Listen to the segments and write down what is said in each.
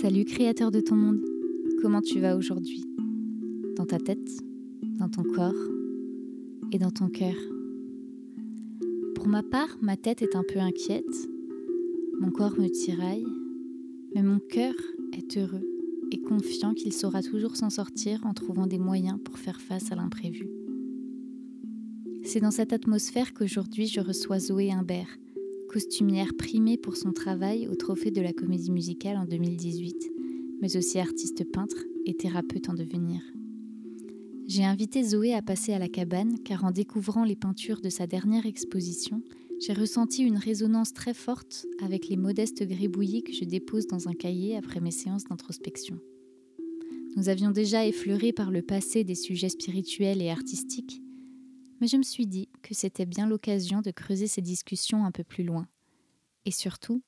Salut créateur de ton monde, comment tu vas aujourd'hui? Dans ta tête, dans ton corps et dans ton cœur. Pour ma part, ma tête est un peu inquiète, mon corps me tiraille, mais mon cœur est heureux et confiant qu'il saura toujours s'en sortir en trouvant des moyens pour faire face à l'imprévu. C'est dans cette atmosphère qu'aujourd'hui je reçois Zoé Imbert, costumière primée pour son travail au Trophée de la Comédie Musicale en 2018, mais aussi artiste peintre et thérapeute en devenir. J'ai invité Zoé à passer à la cabane car en découvrant les peintures de sa dernière exposition, j'ai ressenti une résonance très forte avec les modestes gribouillis que je dépose dans un cahier après mes séances d'introspection. Nous avions déjà effleuré par le passé des sujets spirituels et artistiques, mais je me suis dit que c'était bien l'occasion de creuser ces discussions un peu plus loin, et surtout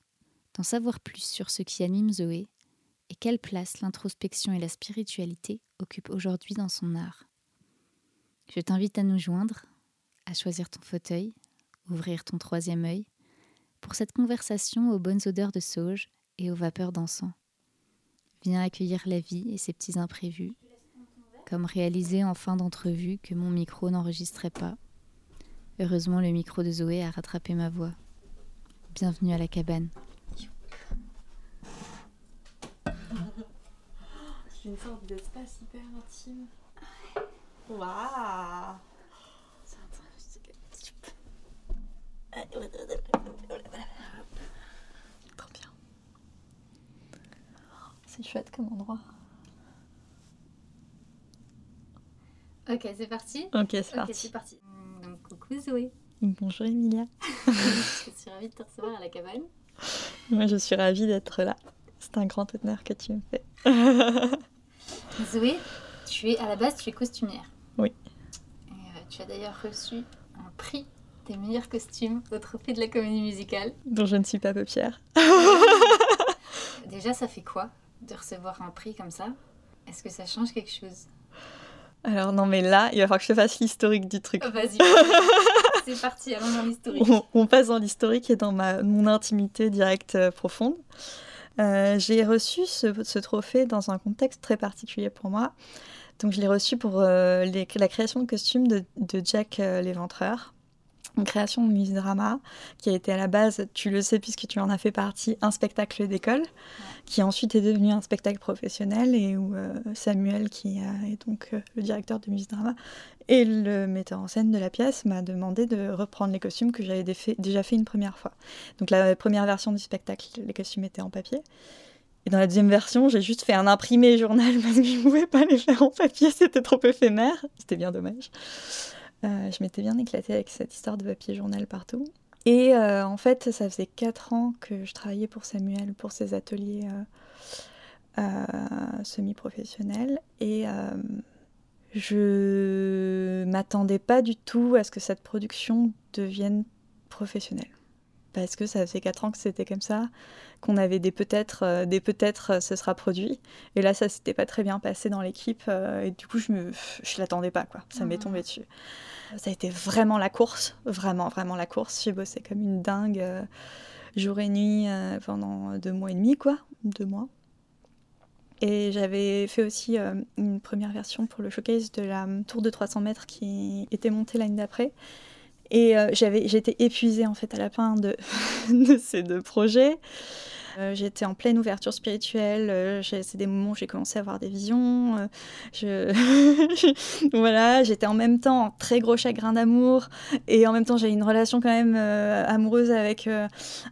d'en savoir plus sur ce qui anime Zoé et quelle place l'introspection et la spiritualité occupent aujourd'hui dans son art. Je t'invite à nous joindre, à choisir ton fauteuil, ouvrir ton troisième œil, pour cette conversation aux bonnes odeurs de sauge et aux vapeurs d'encens. Viens accueillir la vie et ses petits imprévus, comme réalisé en fin d'entrevue que mon micro n'enregistrait pas. Heureusement, le micro de Zoé a rattrapé ma voix. Bienvenue à la cabane. C'est une sorte d'espace hyper intime. Waouh Trop bien. C'est chouette comme endroit. Ok, c'est parti Ok, c'est Ok, parti. parti. Donc, coucou Zoé. Bonjour Emilia. je suis ravie de te recevoir à la cabane. Moi, je suis ravie d'être là. C'est un grand honneur que tu me fais. Zoé, tu es à la base, tu es costumière. Oui. Et euh, tu as d'ailleurs reçu un prix des meilleurs costumes au trophée de la comédie musicale. Dont je ne suis pas paupière. Déjà, ça fait quoi de recevoir un prix comme ça? Est-ce que ça change quelque chose? Alors, non, mais là, il va falloir que je te fasse l'historique du truc. Oh, Vas-y, c'est parti, allons dans l'historique. On, on passe dans l'historique et dans ma, mon intimité directe euh, profonde. Euh, j'ai reçu ce, ce trophée dans un contexte très particulier pour moi. Donc, je l'ai reçu pour euh, les- la création de costumes de, de Jack l'Éventreur. Une création de musidrama qui a été à la base, tu le sais puisque tu en as fait partie, un spectacle d'école, qui ensuite est devenu un spectacle professionnel et où euh, Samuel, qui est donc euh, le directeur de musidrama et le metteur en scène de la pièce, m'a demandé de reprendre les costumes que j'avais déjà fait une première fois. Donc la première version du spectacle, les costumes étaient en papier. Et dans la deuxième version, j'ai juste fait un imprimé journal parce que je ne pouvais pas les faire en papier, c'était trop éphémère. C'était bien dommage. Euh, je m'étais bien éclatée avec cette histoire de papier journal partout. Et euh, en fait, ça faisait quatre ans que je travaillais pour Samuel, pour ses ateliers euh, semi-professionnels. Et je m'attendais pas du tout à ce que cette production devienne professionnelle. Parce que ça faisait quatre ans que c'était comme ça, qu'on avait des peut-être, euh, des peut-être euh, ce sera produit. Et là, ça s'était pas très bien passé dans l'équipe. euh, et du coup, je me, je l'attendais pas, quoi. Ça m'est Mhm. tombé dessus. Ça a été vraiment la course, vraiment, vraiment la course. J'ai bossé comme une dingue, jour et nuit, pendant deux mois et demi, quoi. Deux mois. Et j'avais fait aussi euh, une première version pour le showcase de la tour de 300 mètres qui était montée l'année d'après. Et euh, j'étais épuisée en fait à la fin de, ces deux projets. Euh, j'étais en pleine ouverture spirituelle. euh, j'ai- c'est des moments où j'ai commencé à avoir des visions. euh, voilà, j'étais en même temps en très gros chagrin d'amour et en même temps j'avais une relation quand même amoureuse avec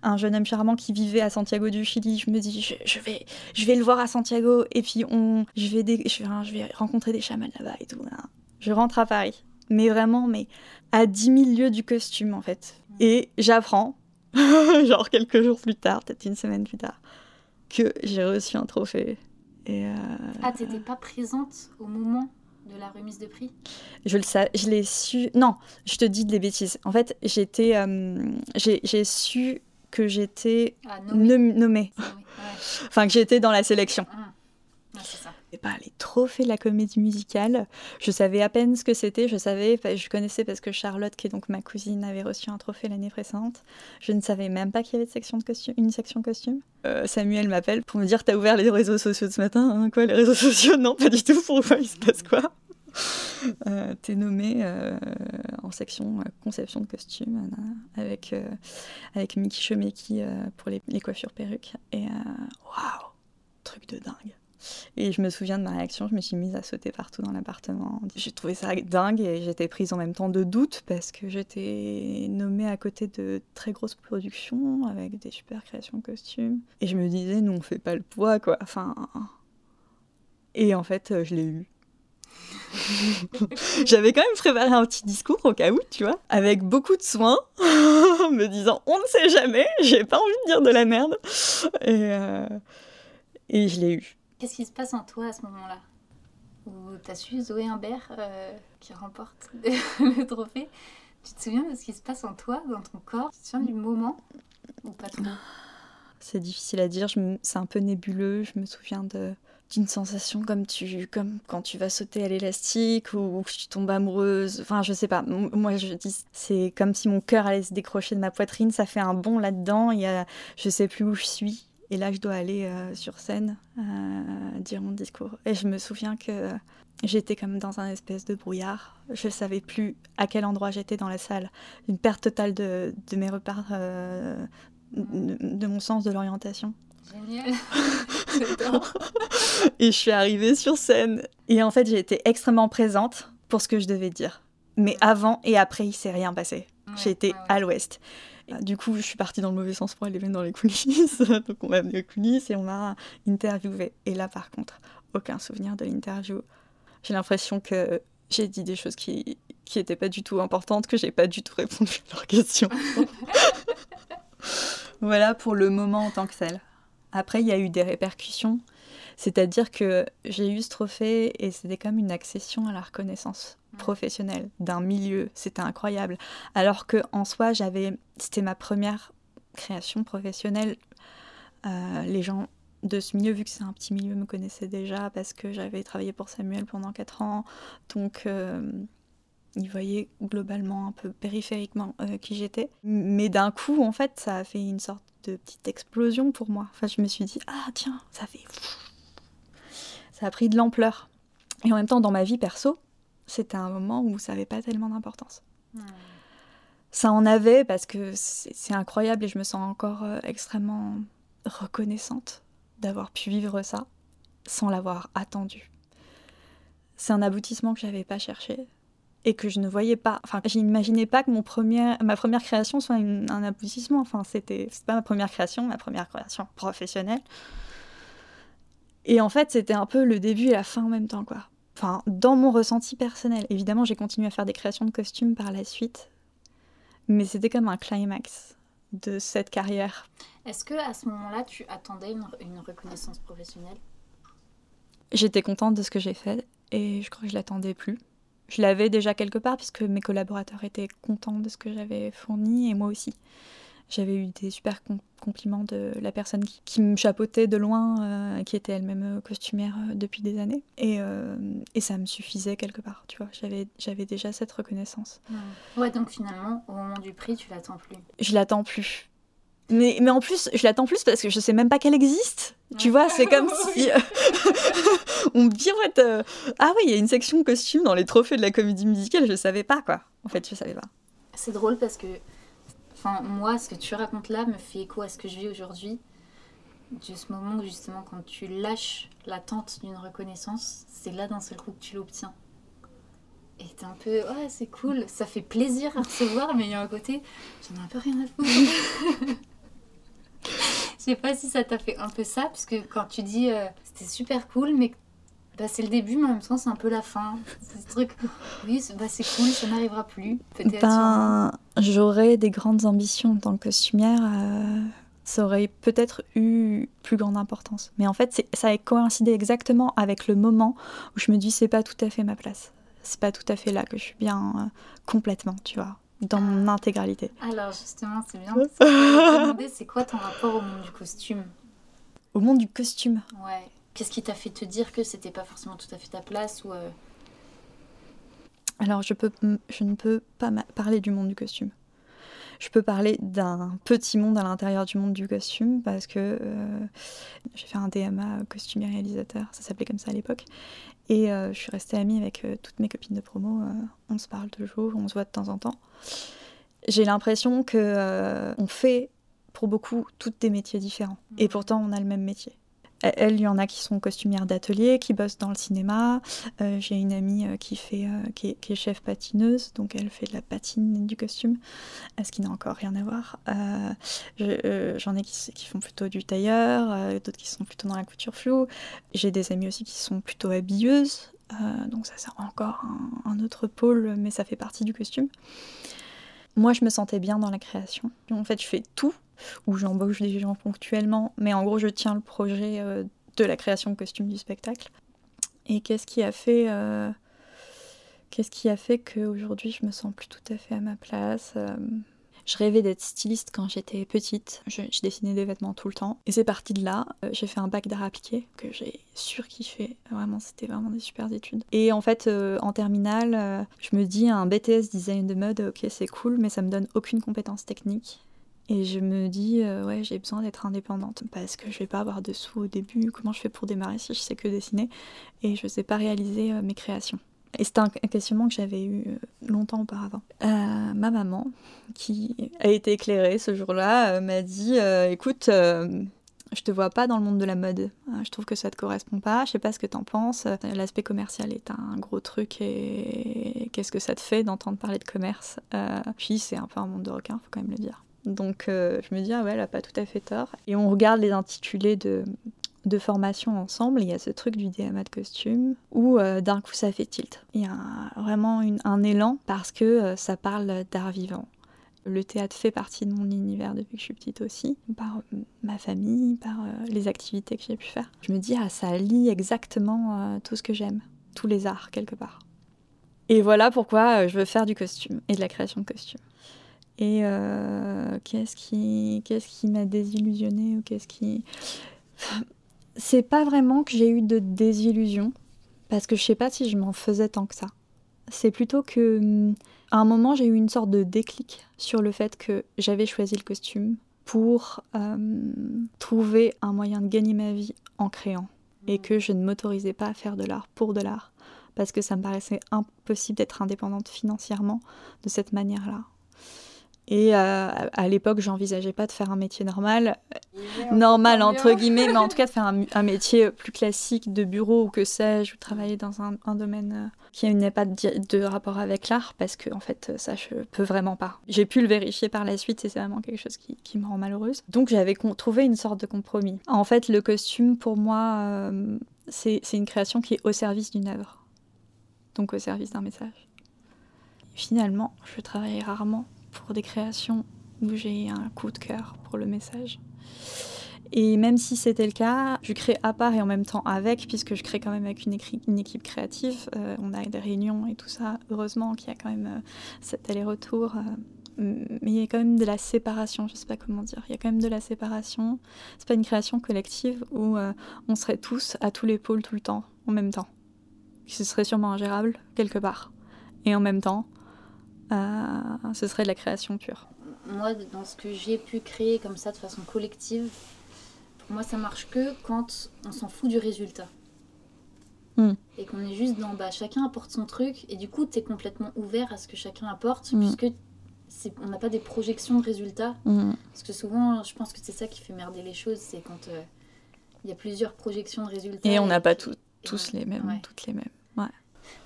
un jeune homme charmant qui vivait à Santiago du Chili. Je me dis, je, vais, je vais le voir à Santiago et puis on, je vais, vais, je vais rencontrer des chamans là-bas et tout. hein. Je rentre à Paris, mais vraiment, mais à 10 000 lieues du costume en fait. Et j'apprends, genre quelques jours plus tard, peut-être une semaine plus tard, que j'ai reçu un trophée. Et euh, Ah, t'étais pas présente au moment de la remise de prix? Je le sais, je l'ai su. Non, je te dis des bêtises. En fait, j'étais, euh, j'ai su que j'étais Ah, nommé. nom- nommée, ouais. enfin que j'étais dans la sélection. Ah. Pas les trophées de la comédie musicale. Je savais à peine ce que c'était. Je savais, je connaissais parce que Charlotte, qui est donc ma cousine, avait reçu un trophée l'année précédente. Je ne savais même pas qu'il y avait de de une section costume. Euh, Samuel m'appelle pour me dire T'as ouvert les réseaux sociaux ce matin hein, Quoi, les réseaux sociaux? Non, pas du tout. Pourquoi il se passe quoi? Euh, T'es nommé euh, en section conception de costume avec, avec Mickey Chomeki pour les, les coiffures perruques. Et waouh, truc de dingue. Et je me souviens de ma réaction, je me suis mise à sauter partout dans l'appartement. J'ai trouvé ça dingue et j'étais prise en même temps de doute parce que j'étais nommée à côté de très grosses productions avec des super créations de costumes. Et je me disais, nous on fait pas le poids quoi. Enfin. Et en fait, je l'ai eu. J'avais quand même préparé un petit discours au cas où, tu vois, avec beaucoup de soin, me disant on ne sait jamais, j'ai pas envie de dire de la merde. Et, euh, et je l'ai eu. Qu'est-ce qui se passe en toi à ce moment-là? Où tu as su Zoé Humbert euh, qui remporte le trophée? Tu te souviens de ce qui se passe en toi, dans ton corps? Tu te souviens du moment? Ou pas trop? C'est difficile à dire, c'est un peu nébuleux. Je me souviens d'une sensation comme tu comme quand tu vas sauter à l'élastique ou, que tu tombes amoureuse enfin je sais pas moi je dis c'est comme si mon cœur allait se décrocher de ma poitrine ça fait un bond là-dedans il y a je sais plus où je suis et là, je dois aller euh, sur scène euh, dire mon discours. Et je me souviens que j'étais comme dans un espèce de brouillard. Je ne savais plus à quel endroit j'étais dans la salle. Une perte totale de, mes repères, euh, de, mon sens de l'orientation. Génial. et je suis arrivée sur scène. Et en fait, j'ai été extrêmement présente pour ce que je devais dire. Mais avant et après, il s'est rien passé. j'ai été à l'ouest. Du coup, je suis partie dans le mauvais sens pour aller dans les coulisses. Donc, on m'a amené aux coulisses et on m'a interviewé. Et là, par contre, aucun souvenir de l'interview. J'ai l'impression que j'ai dit des choses qui qui n'étaient pas du tout importantes, que j'ai pas du tout répondu à leurs questions. voilà pour le moment en tant que tel. Après, il y a eu des répercussions. C'est-à-dire que j'ai eu ce trophée et c'était comme une accession à la reconnaissance professionnelle d'un milieu. C'était incroyable. Alors que en soi, j'avais, c'était ma première création professionnelle. Euh, les gens de ce milieu, vu que c'est un petit milieu, me connaissaient déjà parce que j'avais travaillé pour Samuel pendant 4 ans. Donc, euh, ils voyaient globalement un peu périphériquement euh, qui j'étais. Mais d'un coup, en fait, ça a fait une sorte de petite explosion pour moi. Enfin, je me suis dit, ah tiens, ça fait ça a pris de l'ampleur. Et en même temps, dans ma vie perso, c'était un moment où ça n'avait pas tellement d'importance. Ça en avait parce que c'est incroyable et je me sens encore euh, extrêmement reconnaissante d'avoir pu vivre ça sans l'avoir attendu. C'est un aboutissement que j'avais pas cherché et que je ne voyais pas. Enfin, je n'imaginais pas que mon premier, ma première création soit un aboutissement. Enfin, c'était pas ma première création, ma première création professionnelle. Et en fait, c'était un peu le début et la fin en même temps, quoi. Enfin, dans mon ressenti personnel. Évidemment, j'ai continué à faire des créations de costumes par la suite, mais c'était comme un climax de cette carrière. Est-ce que à ce moment-là, tu attendais une, reconnaissance professionnelle? J'étais contente de ce que j'ai fait et je crois que je l'attendais plus. Je l'avais déjà quelque part puisque mes collaborateurs étaient contents de ce que j'avais fourni et moi aussi. J'avais eu des super compliments de la personne qui, me chapeautait de loin, euh, qui était elle-même euh, costumière euh, depuis des années. Et, et, ça me suffisait quelque part, tu vois. J'avais, déjà cette reconnaissance. Ouais. donc finalement, au moment du prix, tu l'attends plus. Je l'attends plus. Mais, mais en plus, je l'attends plus parce que je sais même pas qu'elle existe. Tu vois, c'est comme si on me dit en fait, ah oui, il y a une section costume dans les trophées de la comédie musicale. Je savais pas quoi. En fait, je savais pas. C'est drôle parce que Enfin, moi, ce que tu racontes là me fait écho à ce que je vis aujourd'hui. De ce moment où, justement, quand tu lâches l'attente d'une reconnaissance, c'est là d'un seul coup que tu l'obtiens. Et t'es un peu, ouais, c'est cool, ça fait plaisir à recevoir, mais il y a un côté, j'en ai un peu rien à foutre. Je sais pas si ça t'a fait un peu ça, puisque quand tu dis euh, c'était super cool, mais bah, c'est le début, mais en même temps, c'est un peu la fin. C'est ce truc, oui, c'est bah, cool, ça n'arrivera plus. Peut-être. Ben, j'aurais des grandes ambitions en tant que costumière. Euh, ça aurait peut-être eu plus grande importance. Mais en fait, ça a coïncidé exactement avec le moment où je me dis, c'est pas tout à fait ma place. C'est pas tout à fait là que je suis bien euh, complètement, tu vois, dans mon intégralité. Alors, justement, c'est bien. Parce que je me c'est quoi ton rapport au monde du costume? Au monde du costume? Ouais Qu'est-ce qui t'a fait te dire que c'était pas forcément tout à fait ta place ou euh, Alors, je, peux, je ne peux pas parler du monde du costume. Je peux parler d'un petit monde à l'intérieur du monde du costume parce que euh, j'ai fait un DMA costumier réalisateur, ça s'appelait comme ça à l'époque. Et euh, je suis restée amie avec toutes mes copines de promo. on se parle toujours, on se voit de temps en temps. J'ai l'impression que on fait pour beaucoup toutes des métiers différents. Et pourtant, on a le même métier. Elle, il y en a qui sont costumières d'atelier, qui bossent dans le cinéma. Euh, j'ai une amie euh, qui, fait, euh, qui, est, chef patineuse, donc elle fait de la patine du costume, ce qui n'a encore rien à voir. J'en ai qui, font plutôt du tailleur, d'autres qui sont plutôt dans la couture floue. J'ai des amies aussi qui sont plutôt habilleuses, donc ça c'est encore un, un, autre pôle, mais ça fait partie du costume. Moi, je me sentais bien dans la création. En fait, je fais tout où j'embauche des gens ponctuellement, mais en gros, je tiens le projet euh, de la création de costumes du spectacle. Et qu'est-ce qui a fait, euh, qu'est-ce qui a fait qu'aujourd'hui, je me sens plus tout à fait à ma place euh, je rêvais d'être styliste quand j'étais petite. Je, dessinais des vêtements tout le temps. Et c'est parti de là. J'ai fait un bac d'art appliqué que j'ai surkiffé. Vraiment, c'était vraiment des super études. Et en fait, en terminale, je me dis un BTS design de mode, ok, c'est cool, mais ça me donne aucune compétence technique. Et je me dis, ouais, j'ai besoin d'être indépendante parce que je vais pas avoir de sous au début. Comment je fais pour démarrer si je sais que dessiner et je sais pas réaliser mes créations et c'était un questionnement que j'avais eu euh, longtemps auparavant. Euh, ma maman, qui a été éclairée ce jour-là, euh, m'a dit Écoute, je te vois pas dans le monde de la mode. je trouve que ça te correspond pas. Je sais pas ce que t'en penses. L'aspect commercial est un gros truc et qu'est-ce que ça te fait d'entendre parler de commerce? Puis c'est un peu un monde de requin, faut quand même le dire. Donc je me dis, ah ouais, elle a pas tout à fait tort. Et on regarde les intitulés de, de formation ensemble, il y a ce truc du DMA de costume où euh, d'un coup ça fait tilt. Il y a vraiment un élan parce que euh, ça parle d'art vivant. Le théâtre fait partie de mon univers depuis que je suis petite aussi, par euh, ma famille, par les activités que j'ai pu faire. Je me dis, ah, ça lie exactement tout ce que j'aime, tous les arts quelque part. Et voilà pourquoi je veux faire du costume et de la création de costumes. Et qu'est-ce qui, qu'est-ce qui m'a désillusionnée ou qu'est-ce qui c'est pas vraiment que j'ai eu de désillusion, parce que je sais pas si je m'en faisais tant que ça. C'est plutôt que, à un moment, j'ai eu une sorte de déclic sur le fait que j'avais choisi le costume pour hum, trouver un moyen de gagner ma vie en créant, et que je ne m'autorisais pas à faire de l'art pour de l'art, parce que ça me paraissait impossible d'être indépendante financièrement de cette manière-là. Et euh, à l'époque, j'envisageais pas de faire un métier normal, normal entre guillemets, mais en tout cas de faire un, métier plus classique de bureau ou que sais-je, ou travailler dans un, domaine euh, qui n'a pas de, rapport avec l'art, parce que en fait, ça, je peux vraiment pas. J'ai pu le vérifier par la suite et c'est vraiment quelque chose qui, me rend malheureuse. Donc j'avais trouvé une sorte de compromis. En fait, le costume, pour moi, euh, c'est une création qui est au service d'une œuvre, donc au service d'un message. finalement, je travaille rarement pour des créations où j'ai un coup de cœur pour le message. Et même si c'était le cas, je crée à part et en même temps avec, puisque je crée quand même avec une, équipe créative. Euh, on a des réunions et tout ça. Heureusement qu'il y a quand même euh, cet aller-retour. Euh, mais il y a quand même de la séparation, je sais pas comment dire. Il y a quand même de la séparation. C'est pas une création collective où on serait tous à tous les pôles tout le temps, en même temps. Ce serait sûrement ingérable, quelque part. Et en même temps, ce serait de la création pure. Moi, dans ce que j'ai pu créer comme ça de façon collective, pour moi, ça marche que quand on s'en fout du résultat. Hmm. Et qu'on est juste dans bah, chacun apporte son truc, et du coup, tu es complètement ouvert à ce que chacun apporte, hmm. puisque on n'a pas des projections de résultats. Hmm. Parce que souvent, je pense que c'est ça qui fait merder les choses, c'est quand euh, il y a plusieurs projections de résultats. Et on n'a pas tous les mêmes, toutes les mêmes.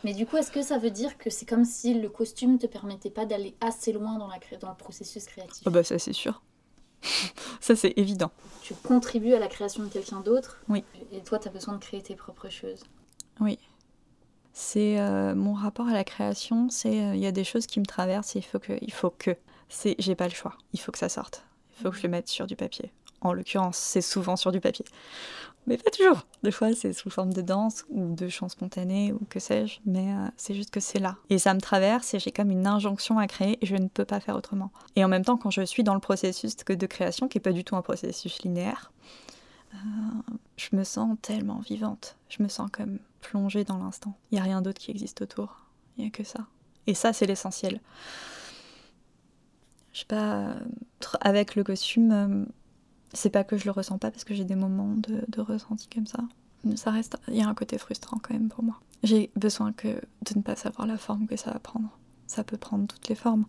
Mais du coup, est-ce que ça veut dire que c'est comme si le costume te permettait pas d'aller assez loin dans, la dans le processus créatif oh bah ça c'est sûr. ça c'est évident. Tu contribues à la création de quelqu'un d'autre. Oui. Et toi, tu as besoin de créer tes propres choses. Oui. C'est euh, mon rapport à la création, c'est euh, il y a des choses qui me traversent et il faut que il faut que c'est j'ai pas le choix. Il faut que ça sorte. Il faut que je le mette sur du papier. En l'occurrence, c'est souvent sur du papier mais pas toujours. Des fois, c'est sous forme de danse ou de chant spontané ou que sais-je, mais euh, c'est juste que c'est là. Et ça me traverse et j'ai comme une injonction à créer et je ne peux pas faire autrement. Et en même temps, quand je suis dans le processus de création, qui n'est pas du tout un processus linéaire, je me sens tellement vivante. Je me sens comme plongée dans l'instant. Il n'y a rien d'autre qui existe autour. Il n'y a que ça. Et ça, c'est l'essentiel. Je sais pas, avec le costume, c'est pas que je le ressens pas parce que j'ai des moments de, ressenti comme ça. Ça reste, il y a un côté frustrant quand même pour moi. J'ai besoin que de ne pas savoir la forme que ça va prendre. Ça peut prendre toutes les formes.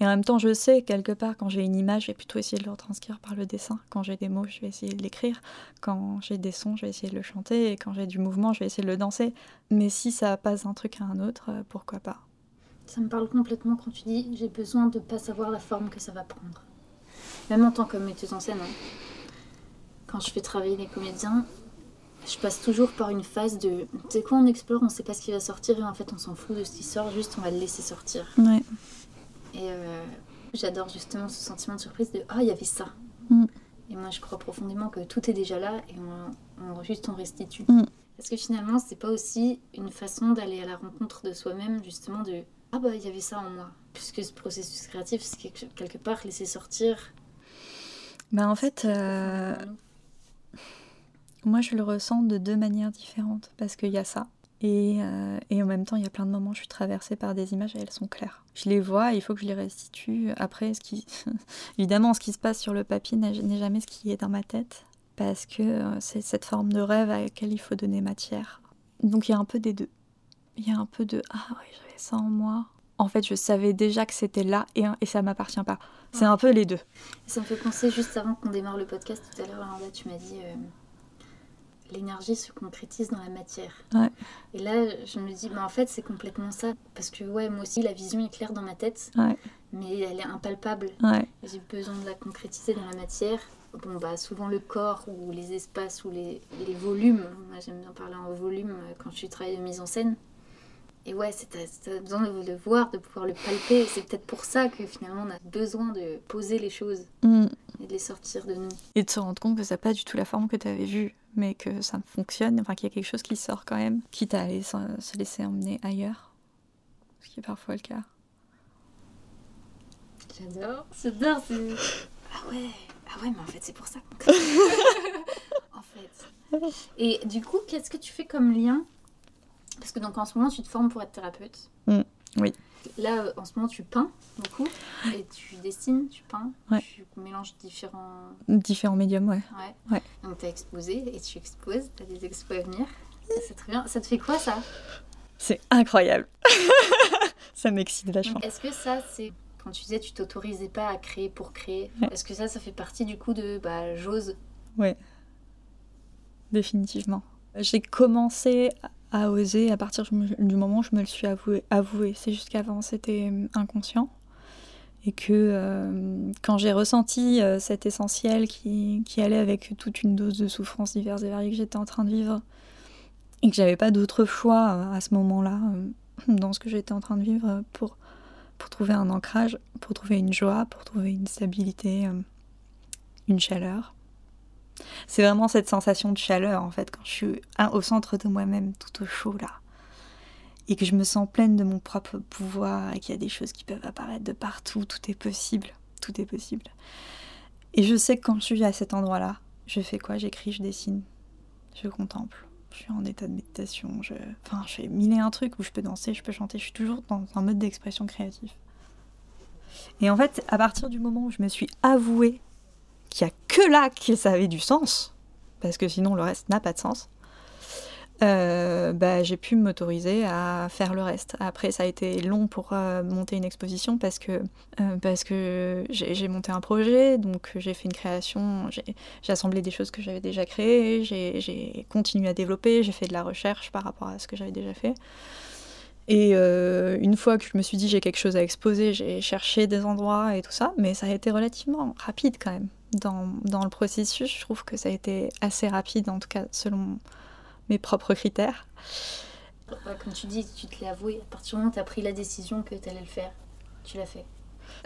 Et en même temps, je sais, quelque part, quand j'ai une image, je vais plutôt essayer de le retranscrire par le dessin. Quand j'ai des mots, je vais essayer de l'écrire. Quand j'ai des sons, je vais essayer de le chanter. Et quand j'ai du mouvement, je vais essayer de le danser. Mais si ça passe d'un truc à un autre, euh, pourquoi pas Ça me parle complètement quand tu dis j'ai besoin de ne pas savoir la forme que ça va prendre. Même en tant que metteuse en scène, hein. quand je fais travailler les comédiens, je passe toujours par une phase de. Tu sais quoi, on explore, on sait pas ce qui va sortir et en fait on s'en fout de ce qui sort, juste on va le laisser sortir. Ouais. Et euh, j'adore justement ce sentiment de surprise de Ah, il y avait ça. Mm. Et moi je crois profondément que tout est déjà là et on, on juste on restitue. Mm. Parce que finalement, c'est pas aussi une façon d'aller à la rencontre de soi-même, justement de Ah bah il y avait ça en moi. Puisque ce processus créatif, c'est quelque part laisser sortir. Bah en fait. Euh, moi, je le ressens de deux manières différentes parce qu'il y a ça. Et, euh, et, en même temps, il y a plein de moments où je suis traversée par des images et elles sont claires. Je les vois, il faut que je les restitue. Après, ce qui... évidemment, ce qui se passe sur le papier n'est jamais ce qui est dans ma tête parce que euh, c'est cette forme de rêve à laquelle il faut donner matière. Donc il y a un peu des deux. Il y a un peu de Ah oui, j'avais ça en moi. En fait, je savais déjà que c'était là et, et ça m'appartient pas. C'est un peu les deux. Ça me fait penser juste avant qu'on démarre le podcast tout à l'heure, là, tu m'as dit. Euh, l'énergie se concrétise dans la matière. Et là, je me dis, bah, en fait, c'est complètement ça. Parce que, ouais, moi aussi, la vision est claire dans ma tête, mais elle est impalpable. J'ai besoin de la concrétiser dans la matière. Bon, bah, souvent le corps ou les espaces ou les, les volumes. Moi, j'aime bien parler en volume euh, quand je travaille de mise en scène. Et ouais, t'as besoin de le voir, de pouvoir le palper. C'est peut-être pour ça que finalement on a besoin de poser les choses mm. et de les sortir de nous. Et de se rendre compte que ça n'a pas du tout la forme que tu avais vue mais que ça fonctionne, enfin qu'il y a quelque chose qui sort quand même, quitte à aller se laisser emmener ailleurs, ce qui est parfois le cas. J'adore, j'adore, c'est... Ah ouais, ah ouais, mais en fait c'est pour ça En fait. Et du coup, qu'est-ce que tu fais comme lien Parce que donc en ce moment tu te formes pour être thérapeute. Mm, oui. Là, euh, en ce moment, tu peins beaucoup et tu dessines, tu peins, tu mélanges différents... Différents médiums, ouais. Ouais. Donc, tu as exposé et tu exposes, tu as des expos à venir. C'est très bien. Ça te fait quoi, ça? C'est incroyable. ça m'excite vachement. Est-ce que ça, c'est... Quand tu disais tu t'autorisais pas à créer pour créer, est-ce que ça, ça fait partie du coup de bah, j'ose? Ouais. Définitivement. J'ai commencé à oser à partir du moment où je me le suis avoué. C'est juste qu'avant c'était euh, inconscient et que euh, quand j'ai ressenti euh, cet essentiel qui, allait avec toute une dose de souffrances diverses et variées que j'étais en train de vivre et que j'avais pas d'autre choix à ce moment-là dans ce que j'étais en train de vivre pour trouver un ancrage, pour trouver une joie, pour trouver une stabilité, une chaleur, c'est vraiment cette sensation de chaleur, en fait, quand je suis au centre de moi-même, tout au chaud, là. Et que je me sens pleine de mon propre pouvoir et qu'il y a des choses qui peuvent apparaître de partout. Tout est possible. Tout est possible. Et je sais que quand je suis à cet endroit-là, je fais quoi? J'écris, je dessine, je contemple. Je suis en état de méditation. Je... Enfin, je fais mille et un trucs où je peux danser, je peux chanter. Je suis toujours dans un mode d'expression créative. Et en fait, à partir du moment où je me suis avouée qu'il n'y a que là que ça avait du sens, parce que sinon le reste n'a pas de sens, euh, bah, j'ai pu m'autoriser à faire le reste. Après, ça a été long pour euh, monter une exposition parce que, euh, parce que j'ai monté un projet, donc j'ai fait une création, j'ai assemblé des choses que j'avais déjà créées, j'ai continué à développer, j'ai fait de la recherche par rapport à ce que j'avais déjà fait. Et une fois que je me suis dit j'ai quelque chose à exposer, j'ai cherché des endroits et tout ça, mais ça a été relativement rapide quand même dans, dans, le processus. Je trouve que ça a été assez rapide, en tout cas selon mes propres critères. Comme tu dis, tu te l'as avoué, à partir du moment où tu as pris la décision que tu allais le faire, tu l'as fait.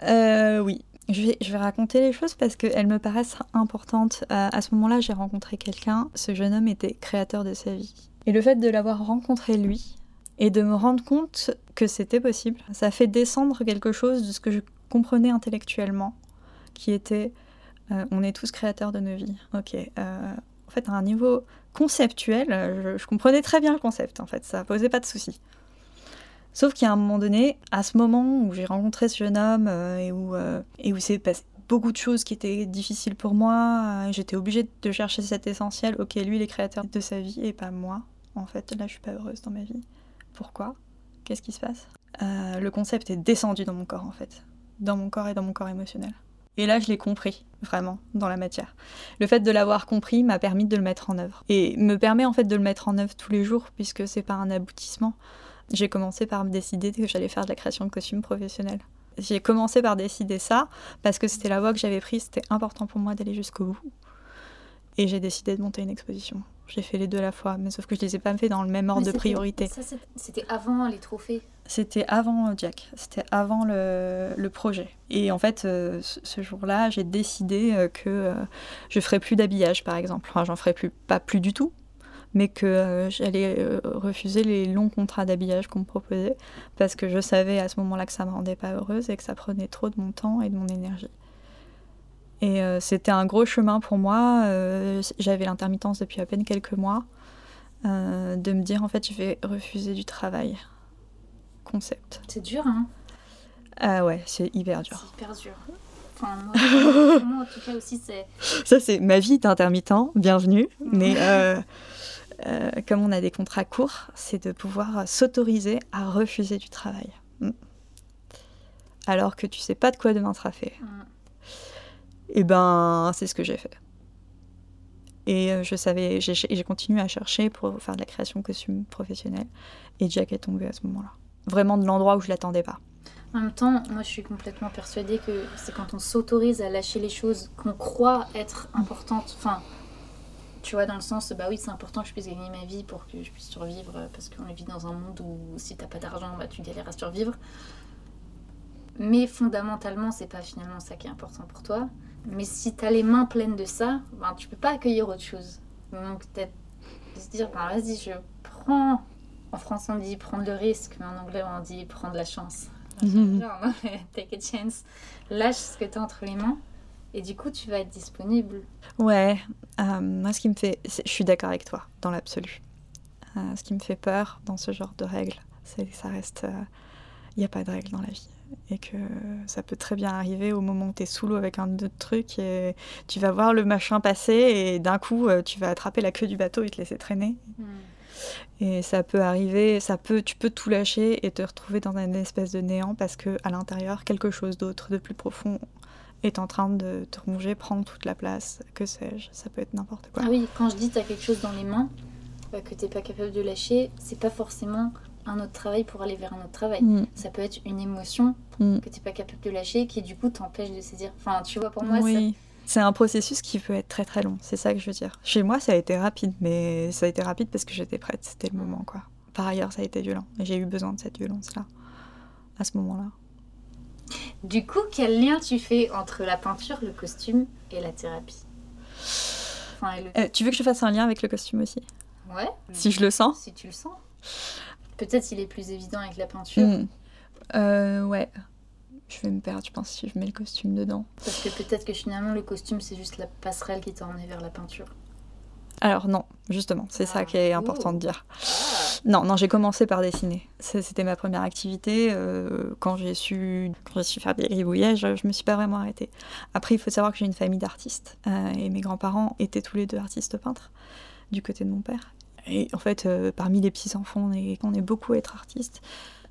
Euh, oui, je vais, je vais, raconter les choses parce qu'elles me paraissent importantes. À, à ce moment-là, j'ai rencontré quelqu'un. Ce jeune homme était créateur de sa vie. Et le fait de l'avoir rencontré lui et de me rendre compte que c'était possible, ça fait descendre quelque chose de ce que je comprenais intellectuellement, qui était euh, on est tous créateurs de nos vies. Ok, euh, En fait, à un niveau conceptuel, je, je comprenais très bien le concept, en fait, ça posait pas de soucis. Sauf qu'à un moment donné, à ce moment où j'ai rencontré ce jeune homme euh, et où, euh, et où c'est passé beaucoup de choses qui étaient difficiles pour moi, euh, j'étais obligée de chercher cet essentiel. Ok, lui, il est créateur de sa vie et pas moi. En fait, là, je suis pas heureuse dans ma vie. Pourquoi? Qu'est-ce qui se passe? Le concept est descendu dans mon corps, en fait. Dans mon corps et dans mon corps émotionnel. Et là, je l'ai compris, vraiment, dans la matière. Le fait de l'avoir compris m'a permis de le mettre en œuvre. Et me permet en fait de le mettre en œuvre tous les jours, puisque c'est pas un aboutissement. J'ai commencé par me décider que j'allais faire de la création de costumes professionnels. J'ai commencé par décider ça parce que c'était la voie que j'avais prise, c'était important pour moi d'aller jusqu'au bout. Et j'ai décidé de monter une exposition. J'ai fait les deux à la fois, mais sauf que je les ai pas fait dans le même ordre de priorité. Ça, c'était avant les trophées C'était avant Jack, c'était avant le, projet. Et en fait, euh, ce jour-là, j'ai décidé euh, que euh, je ferais plus d'habillage, par exemple. Enfin, j'en ferais plus, pas plus du tout, mais que euh, j'allais euh, refuser les longs contrats d'habillage qu'on me proposait parce que je savais à ce moment-là que ça me rendait pas heureuse et que ça prenait trop de mon temps et de mon énergie. Et euh, c'était un gros chemin pour moi. J'avais l'intermittence depuis à peine quelques mois de me dire en fait je vais refuser du travail. Concept. C'est dur, hein Ah ouais, c'est hyper dur. C'est hyper dur. Enfin, moi, moi, en tout cas aussi, c'est. Ça, c'est ma vie d'intermittent, bienvenue. Mais euh, comme on a des contrats courts, c'est de pouvoir s'autoriser à refuser du travail. Mm. Alors que tu sais pas de quoi demain sera fait. Mm. Et eh ben, c'est ce que j'ai fait. Et euh, je savais, j'ai continué à chercher pour faire de la création de costumes professionnels. Et Jack est tombé à ce moment-là. Vraiment de l'endroit où je l'attendais pas. En même temps, moi je suis complètement persuadée que c'est quand on s'autorise à lâcher les choses qu'on croit être importantes. Enfin, tu vois, dans le sens, bah oui, c'est important que je puisse gagner ma vie pour que je puisse survivre, euh, parce qu'on vit dans un monde où si t'as pas d'argent, bah tu galères à survivre. Mais fondamentalement, c'est pas finalement ça qui est important pour toi. Mais si t'as les mains pleines de ça, ben, tu peux pas accueillir autre chose. Donc peut-être se dire, ben vas-y, je prends. En français, on dit prendre le risque, mais en anglais, on dit prendre la chance. Take a chance. Lâche ce que t'as entre les mains et du coup, tu vas être disponible. Ouais, euh, moi, ce qui me fait. Je suis d'accord avec toi, dans l'absolu. Euh, ce qui me fait peur dans ce genre de règles, c'est que ça reste. Il euh, n'y a pas de règles dans la vie. Et que ça peut très bien arriver au moment où tu es sous l'eau avec un autre truc et tu vas voir le machin passer et d'un coup, tu vas attraper la queue du bateau et te laisser traîner. Hmm. Et ça peut arriver, ça peut, tu peux tout lâcher et te retrouver dans une espèce de néant parce que à l'intérieur, quelque chose d'autre, de plus profond, est en train de te ronger, prendre toute la place, que sais-je, ça peut être n'importe quoi. Ah oui, quand je dis tu as quelque chose dans les mains bah, que tu n'es pas capable de lâcher, c'est pas forcément un autre travail pour aller vers un autre travail. Mm. Ça peut être une émotion mm. que tu n'es pas capable de lâcher qui du coup t'empêche de saisir. Enfin, tu vois, pour moi, oui. C'est un processus qui peut être très très long, c'est ça que je veux dire. Chez moi, ça a été rapide, mais ça a été rapide parce que j'étais prête, c'était le moment quoi. Par ailleurs, ça a été violent et j'ai eu besoin de cette violence-là, à ce moment-là. Du coup, quel lien tu fais entre la peinture, le costume et la thérapie? Euh, Tu veux que je fasse un lien avec le costume aussi? Ouais. Si je le sens Si tu le sens. Peut-être il est plus évident avec la peinture. Hmm. Euh, ouais. Je vais me perdre, je pense, si je mets le costume dedans. Parce que peut-être que finalement, le costume, c'est juste la passerelle qui t'a emmené vers la peinture. Alors non, justement, c'est ça ah. qui est important de dire. Non, non, j'ai commencé par dessiner. C'était ma première activité. Euh, quand j'ai su, quand su faire des gribouillages, je me suis pas vraiment arrêtée. Après, il faut savoir que j'ai une famille d'artistes euh, et mes grands-parents étaient tous les deux artistes peintres du côté de mon père. Et en fait, euh, parmi les petits enfants, on est, on est beaucoup à être artistes.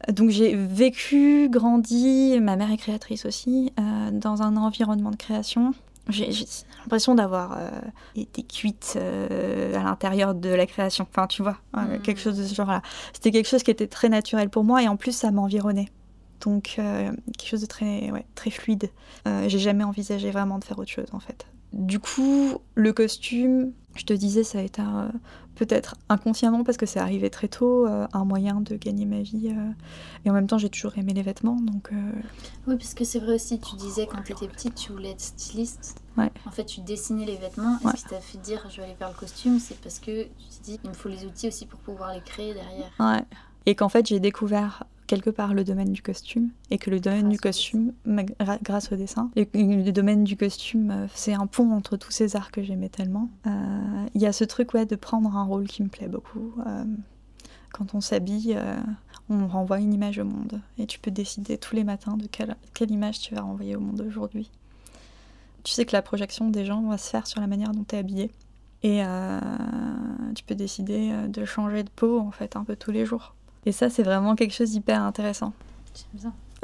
Donc j'ai vécu, grandi, ma mère est créatrice aussi, dans un environnement de création j'ai l'impression d'avoir euh, été cuite euh, à l'intérieur de la création. Enfin, tu vois, euh, hmm. quelque chose de ce genre-là. C'était quelque chose qui était très naturel pour moi et en plus, ça m'environnait. Donc, quelque chose de très, ouais, très fluide. j'ai jamais envisagé vraiment de faire autre chose, en fait. Du coup, le costume, je te disais, ça a été peut-être inconsciemment parce que c'est arrivé très tôt, euh, un moyen de gagner ma vie. Euh. et en même temps, j'ai toujours aimé les vêtements. Donc, euh. Oui, parce que c'est vrai aussi, tu disais quand tu étais petite, tu voulais être styliste. Ouais. En fait, tu dessinais les vêtements. Et ce qui t'a fait dire je vais aller faire le costume, c'est parce que tu te dis il me faut les outils aussi pour pouvoir les créer derrière. Ouais. Et qu'en fait, j'ai découvert quelque part le domaine du costume et que le domaine du costume, grâce au dessin, et le domaine du costume, euh, c'est un pont entre tous ces arts que j'aimais tellement. Euh, il y a ce truc ouais, de prendre un rôle qui me plaît beaucoup. Euh, quand on s'habille, on renvoie une image au monde et tu peux décider tous les matins de quelle, quelle image tu vas renvoyer au monde aujourd'hui. Tu sais que la projection des gens va se faire sur la manière dont tu es habillé. Et tu peux décider de changer de peau en fait un peu tous les jours. Et ça, c'est vraiment quelque chose d'hyper intéressant. J'aime bien.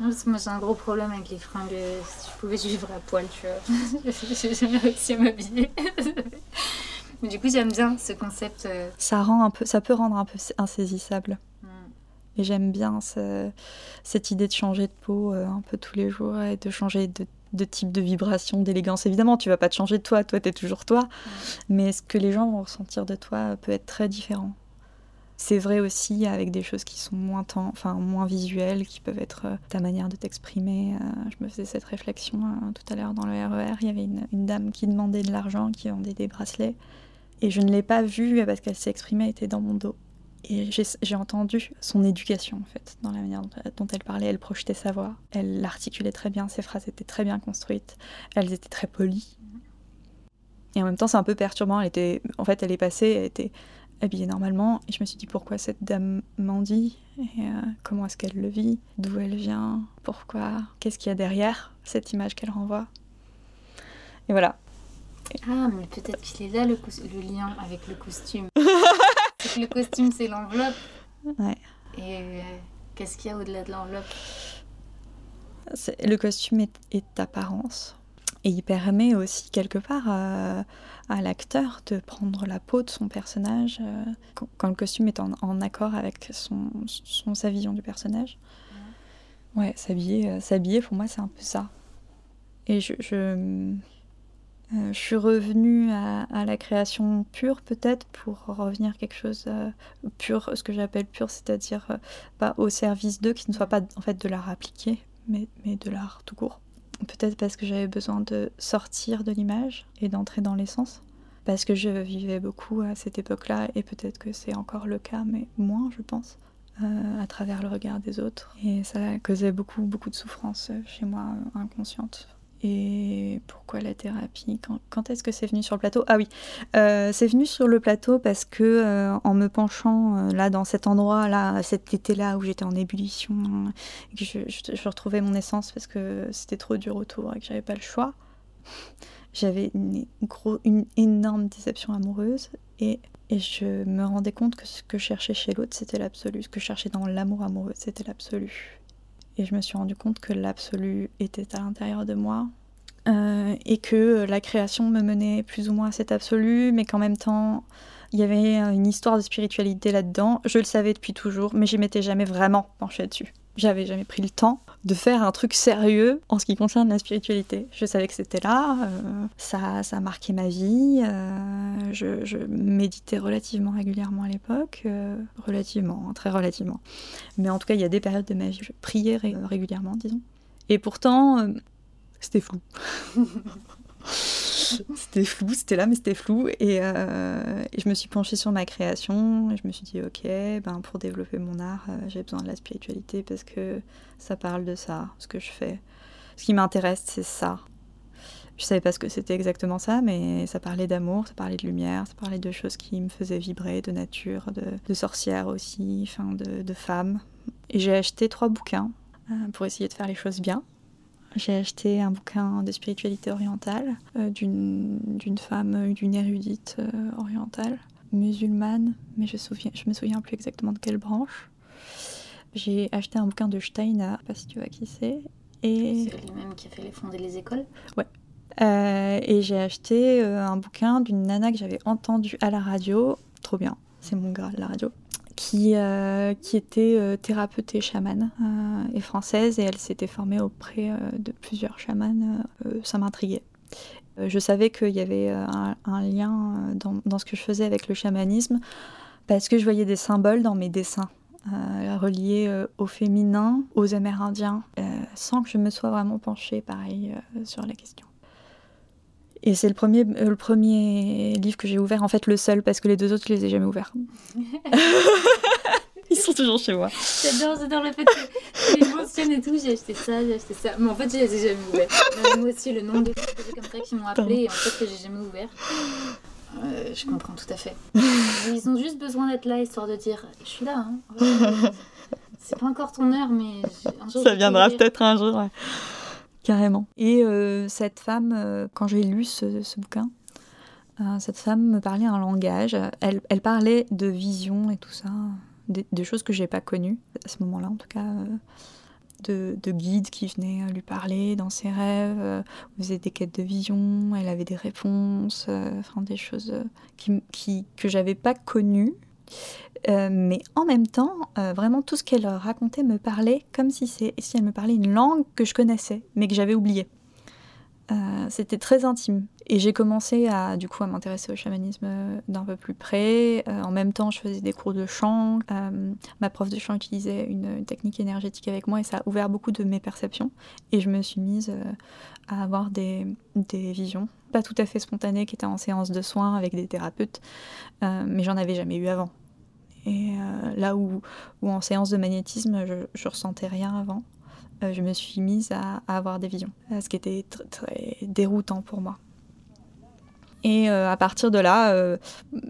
Moi, j'ai un gros problème avec les fringues. Si je pouvais vivre à poil, tu vois, j'ai jamais réussi à m'habiller. Mais du coup, j'aime bien ce concept. Euh. Ça, rend un peu, ça peut rendre un peu insaisissable. Mm. Et j'aime bien cette idée de changer de peau euh, un peu tous les jours et de changer de, de type de vibration, d'élégance. Évidemment, tu vas pas te changer de toi, toi, tu es toujours toi. Mm. Mais ce que les gens vont ressentir de toi peut être très différent. C'est vrai aussi avec des choses qui sont moins, temps, enfin, moins visuelles, qui peuvent être euh, ta manière de t'exprimer. Euh, je me faisais cette réflexion euh, tout à l'heure dans le RER. E Il y avait une, dame qui demandait de l'argent, qui vendait des bracelets. Et je ne l'ai pas vue parce qu'elle s'est exprimée, elle était dans mon dos. Et j'ai entendu son éducation, en fait, dans la manière dont elle parlait. Elle projetait sa voix. Elle l'articulait très bien. Ses phrases étaient très bien construites. Elles étaient très polies. Et en même temps, c'est un peu perturbant. Elle était, en fait, elle est passée, elle était habillée normalement. Et je me suis dit pourquoi cette dame mendie et euh, comment est-ce qu'elle le vit, d'où elle vient, pourquoi, qu'est-ce qu'il y a derrière cette image qu'elle renvoie? Et voilà. Ah, mais peut-être qu'il est là le, le, lien avec le costume. le costume, c'est l'enveloppe. Ouais. Et euh, qu'est-ce qu'il y a au-delà de l'enveloppe? Le costume est, est apparence. Et il permet aussi quelque part euh, à l'acteur de prendre la peau de son personnage euh, quand, le costume est en, accord avec son, sa vision du personnage. Ouais, s'habiller, euh, s'habiller pour moi c'est un peu ça. Et je, je, suis revenue à, la création pure peut-être pour revenir quelque chose pur, ce que j'appelle pur, c'est-à-dire pas au service d'eux, qui ne soit pas en fait de l'art appliqué, mais, mais de l'art tout court. Peut-être parce que j'avais besoin de sortir de l'image et d'entrer dans l'essence. Parce que je vivais beaucoup à cette époque-là, et peut-être que c'est encore le cas, mais moins, je pense, euh, à travers le regard des autres. Et ça causait beaucoup, beaucoup de souffrance chez moi, inconsciente. Et pourquoi la thérapie? Quand, est-ce que c'est venu sur le plateau? Ah oui, euh, c'est venu sur le plateau parce que euh, en me penchant euh, là dans cet endroit là, cet été-là où j'étais en ébullition, que je, retrouvais mon essence parce que c'était trop dur autour et que j'avais pas le choix. J'avais une, une énorme déception amoureuse et, et je me rendais compte que ce que je cherchais chez l'autre c'était l'absolu, ce que je cherchais dans l'amour amoureux c'était l'absolu et je me suis rendu compte que l'absolu était à l'intérieur de moi euh, et que la création me menait plus ou moins à cet absolu, mais qu'en même temps il y avait une histoire de spiritualité là-dedans. Je le savais depuis toujours, mais j'y m'étais jamais vraiment penchée dessus. J'avais jamais pris le temps de faire un truc sérieux en ce qui concerne la spiritualité. Je savais que c'était là, euh, ça, ça a marqué ma vie. Euh, je, méditais relativement régulièrement à l'époque, euh, relativement, hein, très relativement. Mais en tout cas, il y a des périodes de ma vie où je priais régulièrement, disons. Et pourtant, c'était flou. c'était flou, c'était là, mais c'était flou. Euh, et, je me suis penchée sur ma création. Et je me suis dit, ok, ben, pour développer mon art, euh, j'ai besoin de la spiritualité parce que ça parle de ça, ce que je fais. Ce qui m'intéresse, c'est ça. Je savais pas ce que c'était exactement ça, mais ça parlait d'amour, ça parlait de lumière, ça parlait de choses qui me faisaient vibrer, de nature, de, sorcières aussi, enfin de, de femmes. Et j'ai acheté trois bouquins euh, pour essayer de faire les choses bien. J'ai acheté un bouquin de spiritualité orientale euh, d'une femme, euh, d'une érudite euh, orientale, musulmane, mais je, souviens, je me souviens plus exactement de quelle branche. J'ai acheté un bouquin de Steiner, pas si tu vois qui c'est. Et... C'est lui-même qui a fait les fonder les écoles? Ouais. et j'ai acheté un bouquin d'une nana que j'avais entendue à la radio. Trop bien, c'est mon gars, la radio qui, euh, qui était euh, thérapeute et chamane euh, et française et elle s'était formée auprès de plusieurs chamanes. ça m'intriguait. je savais qu'il y avait un, lien dans, dans, ce que je faisais avec le chamanisme parce que je voyais des symboles dans mes dessins. reliés au féminin, aux Amérindiens, sans que je me sois vraiment penchée, pareil, sur la question. Et c'est le premier, euh, le premier livre que j'ai ouvert, en fait le seul, parce que les deux autres, je les ai jamais ouverts. Ils sont toujours chez moi. J'adore, j'adore le fait que tu les mentionnes et tout. J'ai acheté ça, j'ai acheté ça. Mais en fait, je les ai jamais ouverts. Moi aussi, le nombre de choses que j'ai comme ça qui m'ont appelé et en fait que j'ai jamais ouvert. Euh, je comprends tout à fait. Ils ont juste besoin d'être là histoire de dire Je suis là. Hein. Ouais, c'est pas encore ton heure, mais un jour. Ça viendra peut-être un jour. Ouais. Carrément. Et euh, cette femme, euh, quand j'ai lu ce, bouquin, euh, cette femme me parlait un langage. Elle, parlait de vision et tout ça, des, choses que j'ai pas connues à ce moment-là, en tout cas. De, de, guides qui venaient lui parler dans ses rêves, faisait des quêtes de vision, elle avait des réponses, enfin des choses qui, qui, que j'avais pas connues. Euh, mais en même temps, euh, vraiment tout ce qu'elle racontait me parlait comme si, elle me parlait une langue que je connaissais, mais que j'avais oubliée. Euh, c'était très intime. Et j'ai commencé à, du coup, à m'intéresser au chamanisme d'un peu plus près. En même temps, je faisais des cours de chant. Ma prof de chant utilisait une, technique énergétique avec moi et ça a ouvert beaucoup de mes perceptions. Et je me suis mise à avoir des, visions, pas tout à fait spontanées, qui étaient en séance de soins avec des thérapeutes, mais j'en avais jamais eu avant. Et là où, où, en séance de magnétisme, je, je ressentais rien avant euh, je me suis mise à, avoir des visions, euh, ce qui était tr très déroutant pour moi. Et euh, à partir de là, euh,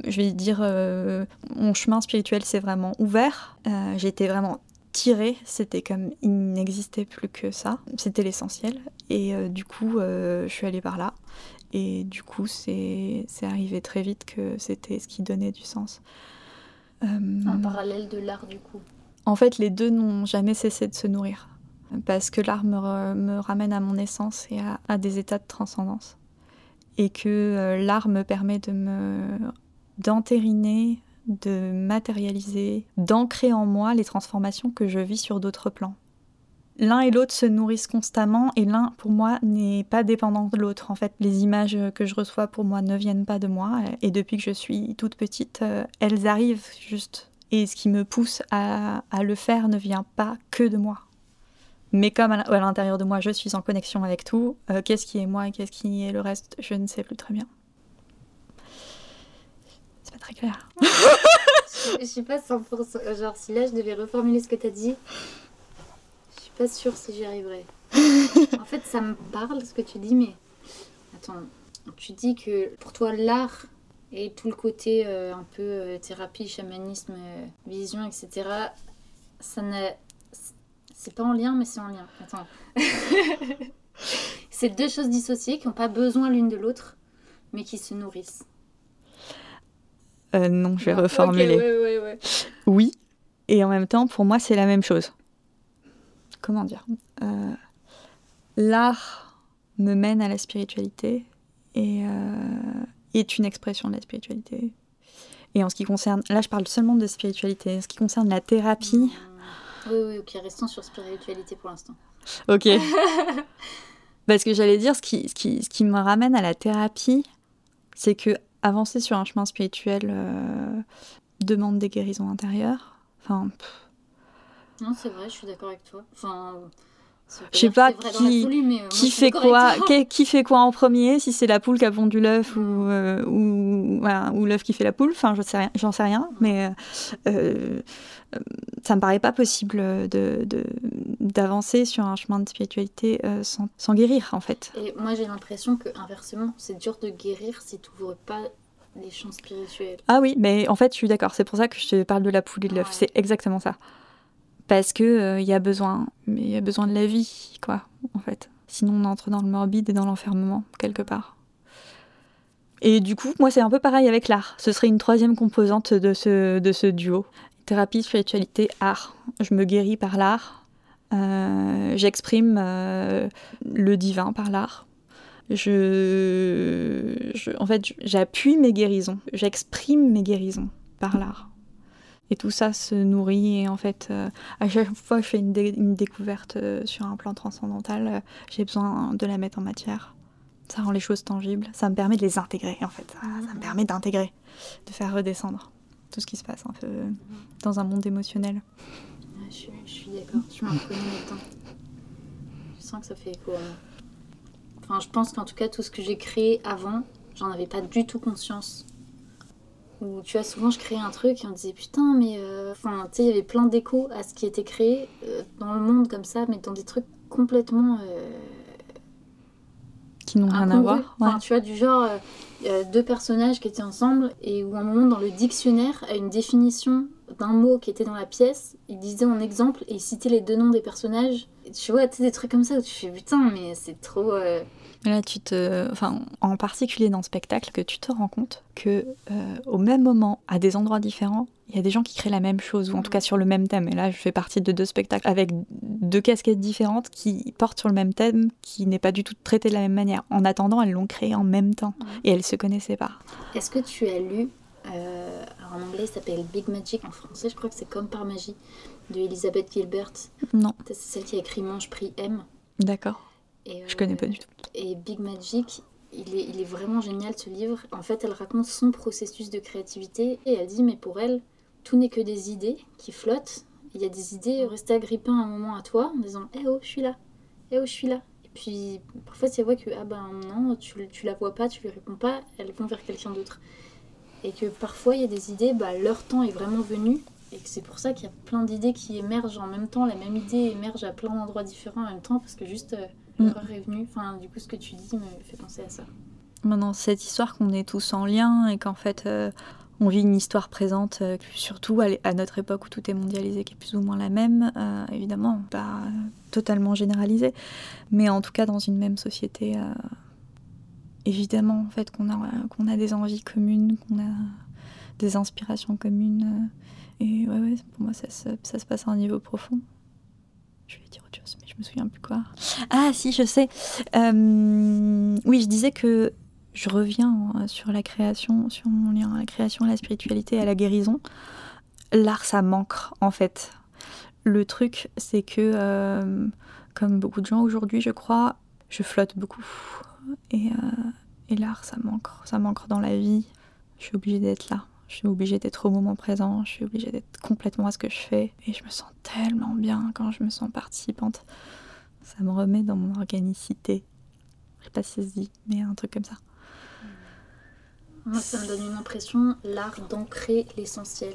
je vais dire, euh, mon chemin spirituel s'est vraiment ouvert. Été vraiment tirée, c'était comme il n'existait plus que ça, c'était l'essentiel. Et du coup, je suis allée par là. Et du coup, c'est arrivé très vite que c'était ce qui donnait du sens. En parallèle de l'art, du coup En fait, les deux n'ont jamais cessé de se nourrir parce que l'art me, me, ramène à mon essence et à, à, des états de transcendance. Et que euh, l'art me permet de me d'entériner, de matérialiser, d'ancrer en moi les transformations que je vis sur d'autres plans. L'un et l'autre se nourrissent constamment et l'un, pour moi, n'est pas dépendant de l'autre. En fait, les images que je reçois, pour moi, ne viennent pas de moi. Et depuis que je suis toute petite, euh, elles arrivent juste. Et ce qui me pousse à, le faire ne vient pas que de moi. Mais comme à l'intérieur de moi, je suis en connexion avec tout, euh, qu'est-ce qui est moi et qu'est-ce qui est le reste, je ne sais plus très bien. C'est pas très clair. je, je suis pas 100%. Genre, si là je devais reformuler ce que tu as dit, pas sûre si j'y arriverais. en fait, ça me parle ce que tu dis, mais. Attends, tu dis que pour toi, l'art et tout le côté euh, un peu euh, thérapie, chamanisme, euh, vision, etc., ça n'a c'est pas en lien, mais c'est en lien. Attends. c'est deux choses dissociées qui n'ont pas besoin l'une de l'autre, mais qui se nourrissent. Non, je vais reformuler. Okay, ouais, ouais, ouais. Oui, et en même temps, pour moi, c'est la même chose. Comment dire euh, L'art me mène à la spiritualité et euh, est une expression de la spiritualité. Et en ce qui concerne, là, je parle seulement de spiritualité. En ce qui concerne la thérapie. Oui, oui, ok, restons sur spiritualité pour l'instant. Ok. Parce que j'allais dire, ce qui, ce, qui, ce qui me ramène à la thérapie, c'est que avancer sur un chemin spirituel euh, demande des guérisons intérieures. Enfin. Pff. Non, c'est vrai, je suis d'accord avec toi. Enfin. Je sais pas qui, euh, qui fait quoi, qui, qui, fait quoi en premier, si c'est la poule qui a pondu l'œuf ou, euh, ou, voilà, ou l'œuf qui fait la poule, enfin j'en sais rien, sais rien, mais euh, ça me paraît pas possible de, de, d'avancer sur un chemin de spiritualité euh, sans, sans, guérir en fait. Et moi j'ai l'impression que inversement c'est dur de guérir si tu n'ouvres pas les champs spirituels. Ah oui, mais en fait je suis d'accord, c'est pour ça que je te parle de la poule et de l'œuf, ouais. c'est exactement ça parce que il euh, y a besoin mais il y a besoin de la vie quoi en fait. Sinon on entre dans le morbide et dans l'enfermement quelque part. Et du coup moi c'est un peu pareil avec l'art. Ce serait une troisième composante de ce de ce duo. Thérapie spiritualité art. Je me guéris par l'art. Euh, j'exprime euh, le divin par l'art. Je, je en fait j'appuie mes guérisons. J'exprime mes guérisons par l'art et tout ça se nourrit et en fait euh, à chaque fois que je fais une, dé une découverte euh, sur un plan transcendantal euh, j'ai besoin de la mettre en matière. Ça rend les choses tangibles. Ça me permet de les intégrer en fait. Ça, me permet d'intégrer de faire redescendre tout ce qui se passe dans un monde émotionnel. Je suis, je suis d'accord. Je maintenant. Je sens que ça fait écho enfin je pense qu'en tout cas tout ce que j'ai créé avant j'en avais pas du tout conscience où tu vois, souvent je créais un truc et on disait putain, mais. euh, Enfin, tu sais, il y avait plein d'échos à ce qui était créé euh, dans le monde comme ça, mais dans des trucs complètement. euh, Qui n'ont rien à voir. Ouais. Enfin, tu vois, du genre, deux personnages qui étaient ensemble et où à un moment dans le dictionnaire, à une définition d'un mot qui était dans la pièce, il disait en exemple et il citait les deux noms des personnages. Et tu vois, tu sais, des trucs comme ça où tu fais putain, mais c'est trop. Là, tu te, enfin, en particulier dans le spectacle, que tu te rends compte que euh, au même moment, à des endroits différents, il y a des gens qui créent la même chose, ou en tout cas sur le même thème. Et là, je fais partie de deux spectacles avec deux casquettes différentes qui portent sur le même thème, qui n'est pas du tout traité de la même manière. En attendant, elles l'ont créé en même temps, et elles se connaissaient pas. Est-ce que tu as lu, euh, alors en anglais il s'appelle Big Magic, en français je crois que c'est Comme par magie, de Elizabeth Gilbert? Non, C'est celle qui a écrit Mange, prix M. d'accord. Et, Je connais euh, pas du tout. Et Big Magic, il est, il est vraiment génial ce livre. En fait, elle raconte son processus de créativité et elle dit, mais pour elle, tout n'est que des idées qui flottent. Il y a des idées restées agrippées un moment à toi en disant, eh oh, je suis là, eh oh, je suis là. Et puis, parfois, tu vois que, ah ben non, tu, tu la vois pas, tu lui réponds pas, elles vont vers quelqu'un d'autre. Et que parfois, il y a des idées, bah, leur temps est vraiment venu. Et que c'est pour ça qu'il y a plein d'idées qui émergent en même temps. La même idée émerge à plein d'endroits différents en même temps parce que juste euh. L'horreur est venue. Enfin, du coup, ce que tu dis me fait penser à ça. Maintenant, cette histoire qu'on est tous en lien et qu'en fait, euh, on vit une histoire présente, euh, surtout à, notre époque où tout est mondialisé, qui est plus ou moins la même, euh, évidemment, pas totalement généralisée, mais en tout cas dans une même société, évidemment, en fait, qu'on a, qu'on a des envies communes, qu'on a des inspirations communes. et ouais, ouais, pour moi, ça se passe à un niveau profond. Je vais dire autre chose, mais je me souviens plus quoi. Ah, si, je sais. Euh, oui, je disais que je reviens euh, sur la création, sur mon lien à la création, à la spiritualité, à la guérison. L'art, ça manque en fait. Le truc, c'est que, euh, comme beaucoup de gens aujourd'hui, je crois, je flotte beaucoup. Et, et l'art, ça manque. Ça manque dans la vie. Je suis obligée d'être là. Je suis obligée d'être au moment présent. Je suis obligée d'être complètement à ce que je fais. Et je me sens tellement bien quand je me sens participante. Ça me remet dans mon organicité. Je sais pas si ça se dit, mais un truc comme ça. Moi, ça me donne une impression, l'art d'ancrer l'essentiel.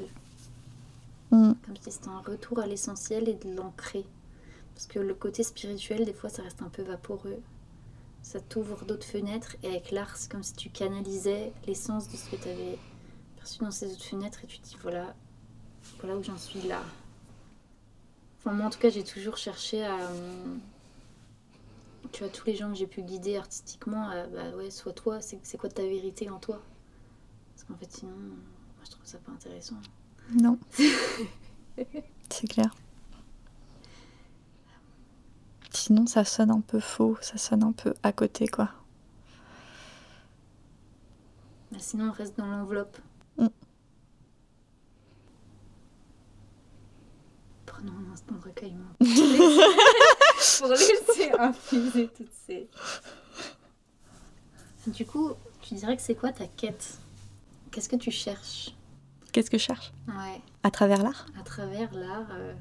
Mm. Comme si c'était un retour à l'essentiel et de l'ancrer. Parce que le côté spirituel, des fois, ça reste un peu vaporeux. Ça t'ouvre d'autres fenêtres. Et avec l'art, c'est comme si tu canalisais l'essence de ce que tu avais dans ces autres fenêtres. Et tu te dis, voilà, voilà où j'en suis là. Enfin, moi, en tout cas, j'ai toujours cherché à. hum, Tu vois, tous les gens que j'ai pu guider artistiquement, à, bah ouais, sois toi, c'est c'est quoi ta vérité en toi? Parce qu'en fait, sinon, moi, je trouve ça pas intéressant. Non. C'est clair. Sinon, ça sonne un peu faux, ça sonne un peu à côté, quoi. Bah, sinon, on reste dans l'enveloppe. Mm. Prenons un instant de recueillement. Pour laisser infuser toutes ces. Du coup, tu dirais que c'est quoi ta quête? Qu'est-ce que tu cherches? Qu'est-ce que je cherche? Ouais, À travers l'art? À travers l'art. euh,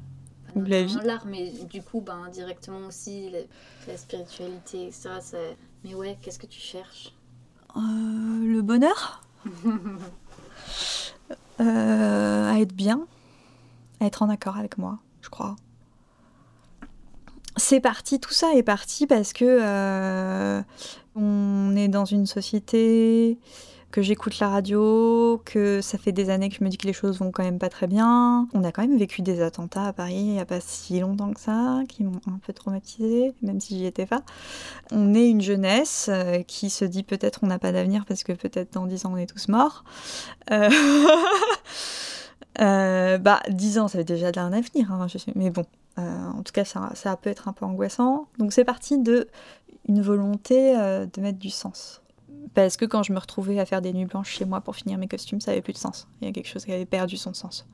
Ou la vie. L'art, mais du coup, ben, directement aussi la, la spiritualité, etc. ça- Mais ouais, qu'est-ce que tu cherches? Euh, Le bonheur? Euh, À être bien, à être en accord avec moi, je crois. C'est parti, tout ça est parti parce que euh, on est dans une société, que j'écoute la radio, que ça fait des années que je me dis que les choses vont quand même pas très bien. On a quand même vécu des attentats à Paris il n'y a pas si longtemps que ça, qui m'ont un peu traumatisée, même si j'y étais pas. On est une jeunesse euh, qui se dit peut-être on n'a pas d'avenir parce que peut-être dans 10 ans on est tous morts. Euh, euh, bah, 10 ans, ça fait déjà d'un avenir, hein, je sais, mais bon. en tout cas, ça, ça peut être un peu angoissant. Donc, c'est parti de une volonté de mettre du sens. Parce que quand je me retrouvais à faire des nuits blanches chez moi pour finir mes costumes, ça avait plus de sens. Il y a quelque chose qui avait perdu son sens.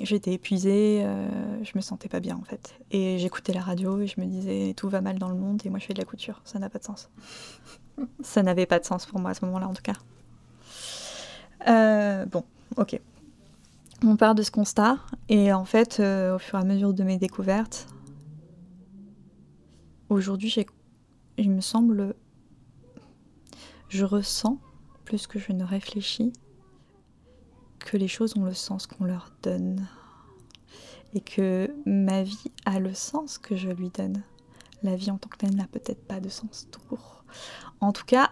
J'étais épuisée, euh, je me sentais pas bien en fait. Et j'écoutais la radio et je me disais tout va mal dans le monde et moi je fais de la couture, ça n'a pas de sens. ça n'avait pas de sens pour moi à ce moment-là en tout cas. Euh, bon, ok. On part de ce constat et en fait, euh, au fur et à mesure de mes découvertes, aujourd'hui, il me semble, je ressens plus que je ne réfléchis que les choses ont le sens qu'on leur donne et que ma vie a le sens que je lui donne. La vie en tant que telle n'a peut-être pas de sens tout. En tout cas,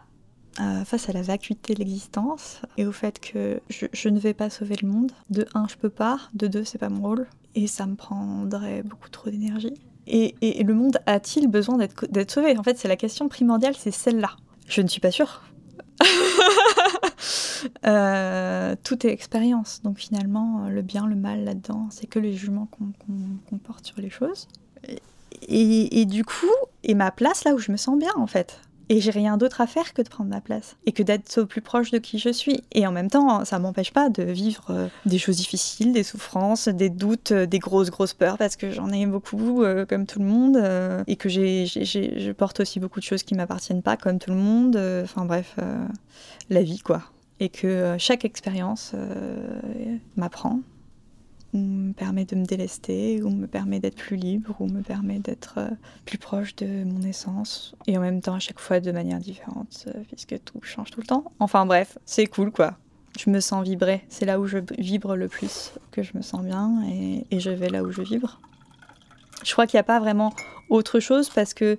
euh, face à la vacuité de l'existence et au fait que je, ne vais pas sauver le monde, de un, je peux pas, de deux, c'est pas mon rôle, et ça me prendrait beaucoup trop d'énergie. Et, et, le monde a-t-il besoin d'être sauvé? En fait, c'est la question primordiale, c'est celle-là. Je ne suis pas sûre. Euh, tout est expérience. Donc finalement, le bien, le mal là-dedans, c'est que les jugements qu'on porte sur les choses. Et, et, du coup, et ma place là où je me sens bien en fait. Et j'ai rien d'autre à faire que de prendre ma place et que d'être au plus proche de qui je suis. Et en même temps, ça m'empêche pas de vivre euh, des choses difficiles, des souffrances, des doutes, euh, des grosses, grosses peurs, parce que j'en ai beaucoup, euh, comme tout le monde, et que j'ai, je porte aussi beaucoup de choses qui m'appartiennent pas, comme tout le monde. Enfin bref, la vie, quoi. Et que chaque expérience m'apprend me permet de me délester, ou me permet d'être plus libre, ou me permet d'être euh, plus proche de mon essence, et en même temps à chaque fois de manière différente, euh, puisque tout change tout le temps. Enfin bref, c'est cool quoi. Je me sens vibrer, c'est là où je vibre le plus que je me sens bien, et, et je vais là où je vibre. Je crois qu'il n'y a pas vraiment autre chose parce que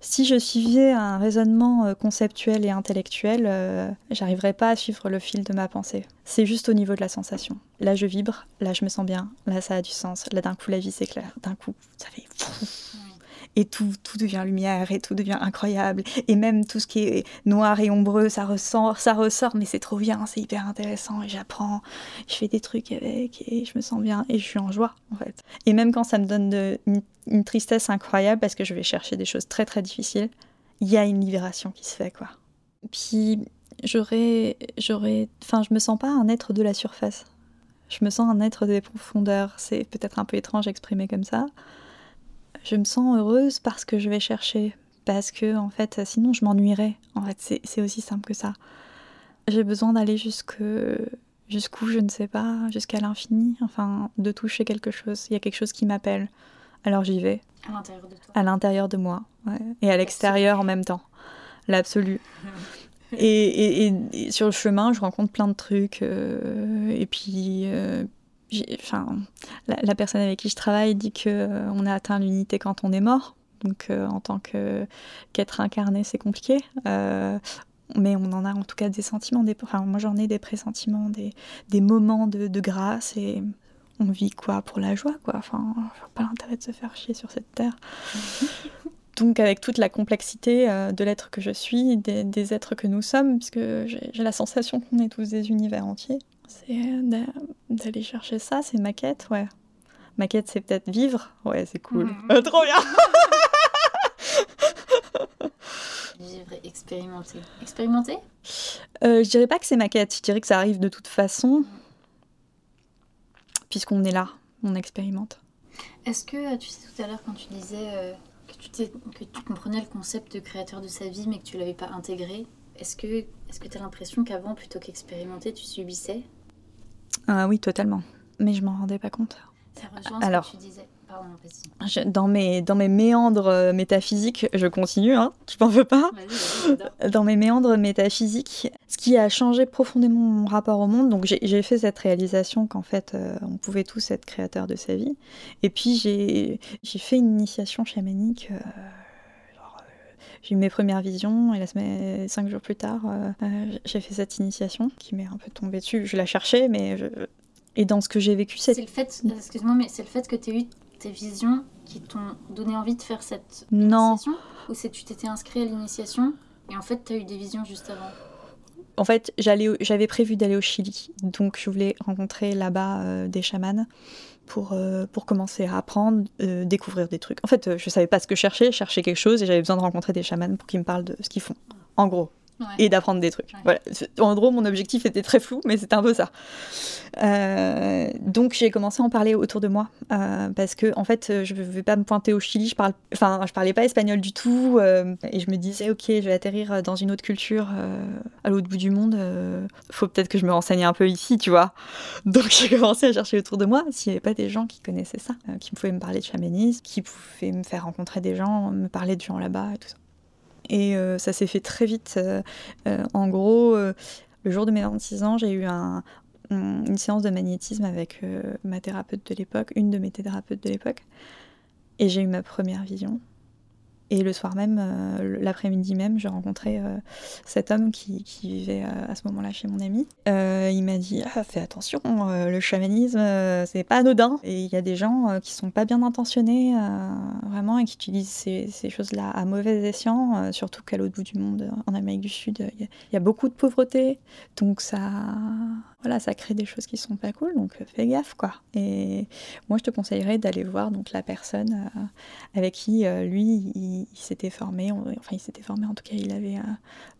si je suivais un raisonnement euh, conceptuel et intellectuel, euh, j'arriverais pas à suivre le fil de ma pensée. C'est juste au niveau de la sensation. Là, je vibre, là, je me sens bien, là, ça a du sens, là, d'un coup, la vie s'éclaire, d'un coup, ça fait et tout, tout devient lumière et tout devient incroyable. Et même tout ce qui est noir et ombreux, ça ressort, ça ressort, mais c'est trop bien, c'est hyper intéressant et j'apprends, je fais des trucs avec et je me sens bien et je suis en joie en fait. Et même quand ça me donne une, tristesse incroyable parce que je vais chercher des choses très très difficiles, il y a une libération qui se fait quoi. Puis j'aurais, j'aurais, enfin je me sens pas un être de la surface. Je me sens un être des profondeurs. C'est peut-être un peu étrange exprimé comme ça, je me sens heureuse parce que je vais chercher. Parce que, en fait, sinon je m'ennuierais. En fait, c'est aussi simple que ça. J'ai besoin d'aller jusque jusqu'où, je ne sais pas, jusqu'à l'infini, enfin, de toucher quelque chose. Il y a quelque chose qui m'appelle. Alors j'y vais. À l'intérieur de toi. À l'intérieur de moi, ouais. Et à l'extérieur en même temps. L'absolu. et, et, sur le chemin, je rencontre plein de trucs. Euh, et puis, euh, enfin, la, personne avec qui je travaille dit que euh, on a atteint l'unité quand on est mort. Donc, euh, en tant qu'être incarné, c'est compliqué. Euh, mais on en a en tout cas des sentiments. Des, enfin, moi, j'en ai des pressentiments, des, des moments de, de, grâce et on vit quoi pour la joie, quoi. Enfin, pas l'intérêt de se faire chier sur cette terre. Donc, avec toute la complexité de l'être que je suis, des, des, êtres que nous sommes, puisque j'ai la sensation qu'on est tous des univers entiers. C'est euh, d'aller chercher ça, c'est ma quête, ouais. Ma quête, c'est peut-être vivre. Ouais, c'est cool. Mm. Euh, trop bien Vivre expérimenter. Expérimenter? Euh, Je dirais pas que c'est ma quête, je dirais que ça arrive de toute façon, puisqu'on est là, on expérimente. Est-ce que, tu sais, tout à l'heure, quand tu disais que, tu que tu comprenais le concept de créateur de sa vie, mais que tu l'avais pas intégré, est-ce que est-ce que tu as l'impression qu'avant, plutôt qu'expérimenter, tu subissais? Ah, Oui, totalement. Mais je m'en rendais pas compte. Ça rejoint ce Alors, que tu disais. Pardon, je, dans, mes, dans mes méandres métaphysiques, je continue, hein, tu m'en veux pas? Dans mes méandres métaphysiques, ce qui a changé profondément mon rapport au monde, donc j'ai fait cette réalisation qu'en fait, euh, on pouvait tous être créateurs de sa vie. Et puis j'ai fait une initiation chamanique. Euh, j'ai eu mes premières visions et la semaine, cinq jours plus tard, euh, euh, j'ai fait cette initiation qui m'est un peu tombée dessus. Je la cherchais, mais je... et dans ce que j'ai vécu, c'est le fait, excuse-moi, mais c'est le fait que tu aies eu tes visions qui t'ont donné envie de faire cette non. initiation ou c'est tu t'étais inscrit à l'initiation et en fait tu as eu des visions juste avant? En fait, j'avais prévu d'aller au Chili, donc je voulais rencontrer là-bas euh, des chamans pour, euh, pour commencer à apprendre, euh, découvrir des trucs. En fait, je savais pas ce que chercher, chercher quelque chose et j'avais besoin de rencontrer des chamans pour qu'ils me parlent de ce qu'ils font. En gros, et d'apprendre des trucs. Voilà. En gros, mon objectif était très flou, mais c'était un peu ça. Euh, donc j'ai commencé à en parler autour de moi euh, parce que en fait, je ne vais pas me pointer au Chili. Je parle, enfin, je parlais pas espagnol du tout euh, et je me disais ok, je vais atterrir dans une autre culture à l'autre bout du monde. faut peut-être que je me renseigne un peu ici, tu vois. Donc j'ai commencé à chercher autour de moi s'il n'y avait pas des gens qui connaissaient ça, qui pouvaient me parler de chamanisme, qui pouvaient me faire rencontrer des gens, me parler de gens là-bas et tout ça. Et euh, ça s'est fait très vite. Euh, euh, en gros, le jour de mes 26 ans, j'ai eu un, une séance de magnétisme avec ma thérapeute de l'époque, une de mes thérapeutes de l'époque, et j'ai eu ma première vision. Et le soir même, euh, l'après-midi même, j'ai rencontré euh, cet homme qui, vivait euh, à ce moment-là chez mon ami. il m'a dit ah, Fais attention, le chamanisme, c'est pas anodin. Et il y a des gens qui sont pas bien intentionnés, vraiment, et qui utilisent ces, choses-là à mauvais escient, surtout qu'à l'autre bout du monde, en Amérique du Sud, il y, a beaucoup de pauvreté. Donc ça, voilà, ça crée des choses qui sont pas cool, donc fais gaffe, quoi. Et moi, je te conseillerais d'aller voir donc, la personne avec qui, lui, il il, s'était formé, enfin il s'était formé en tout cas, il avait euh,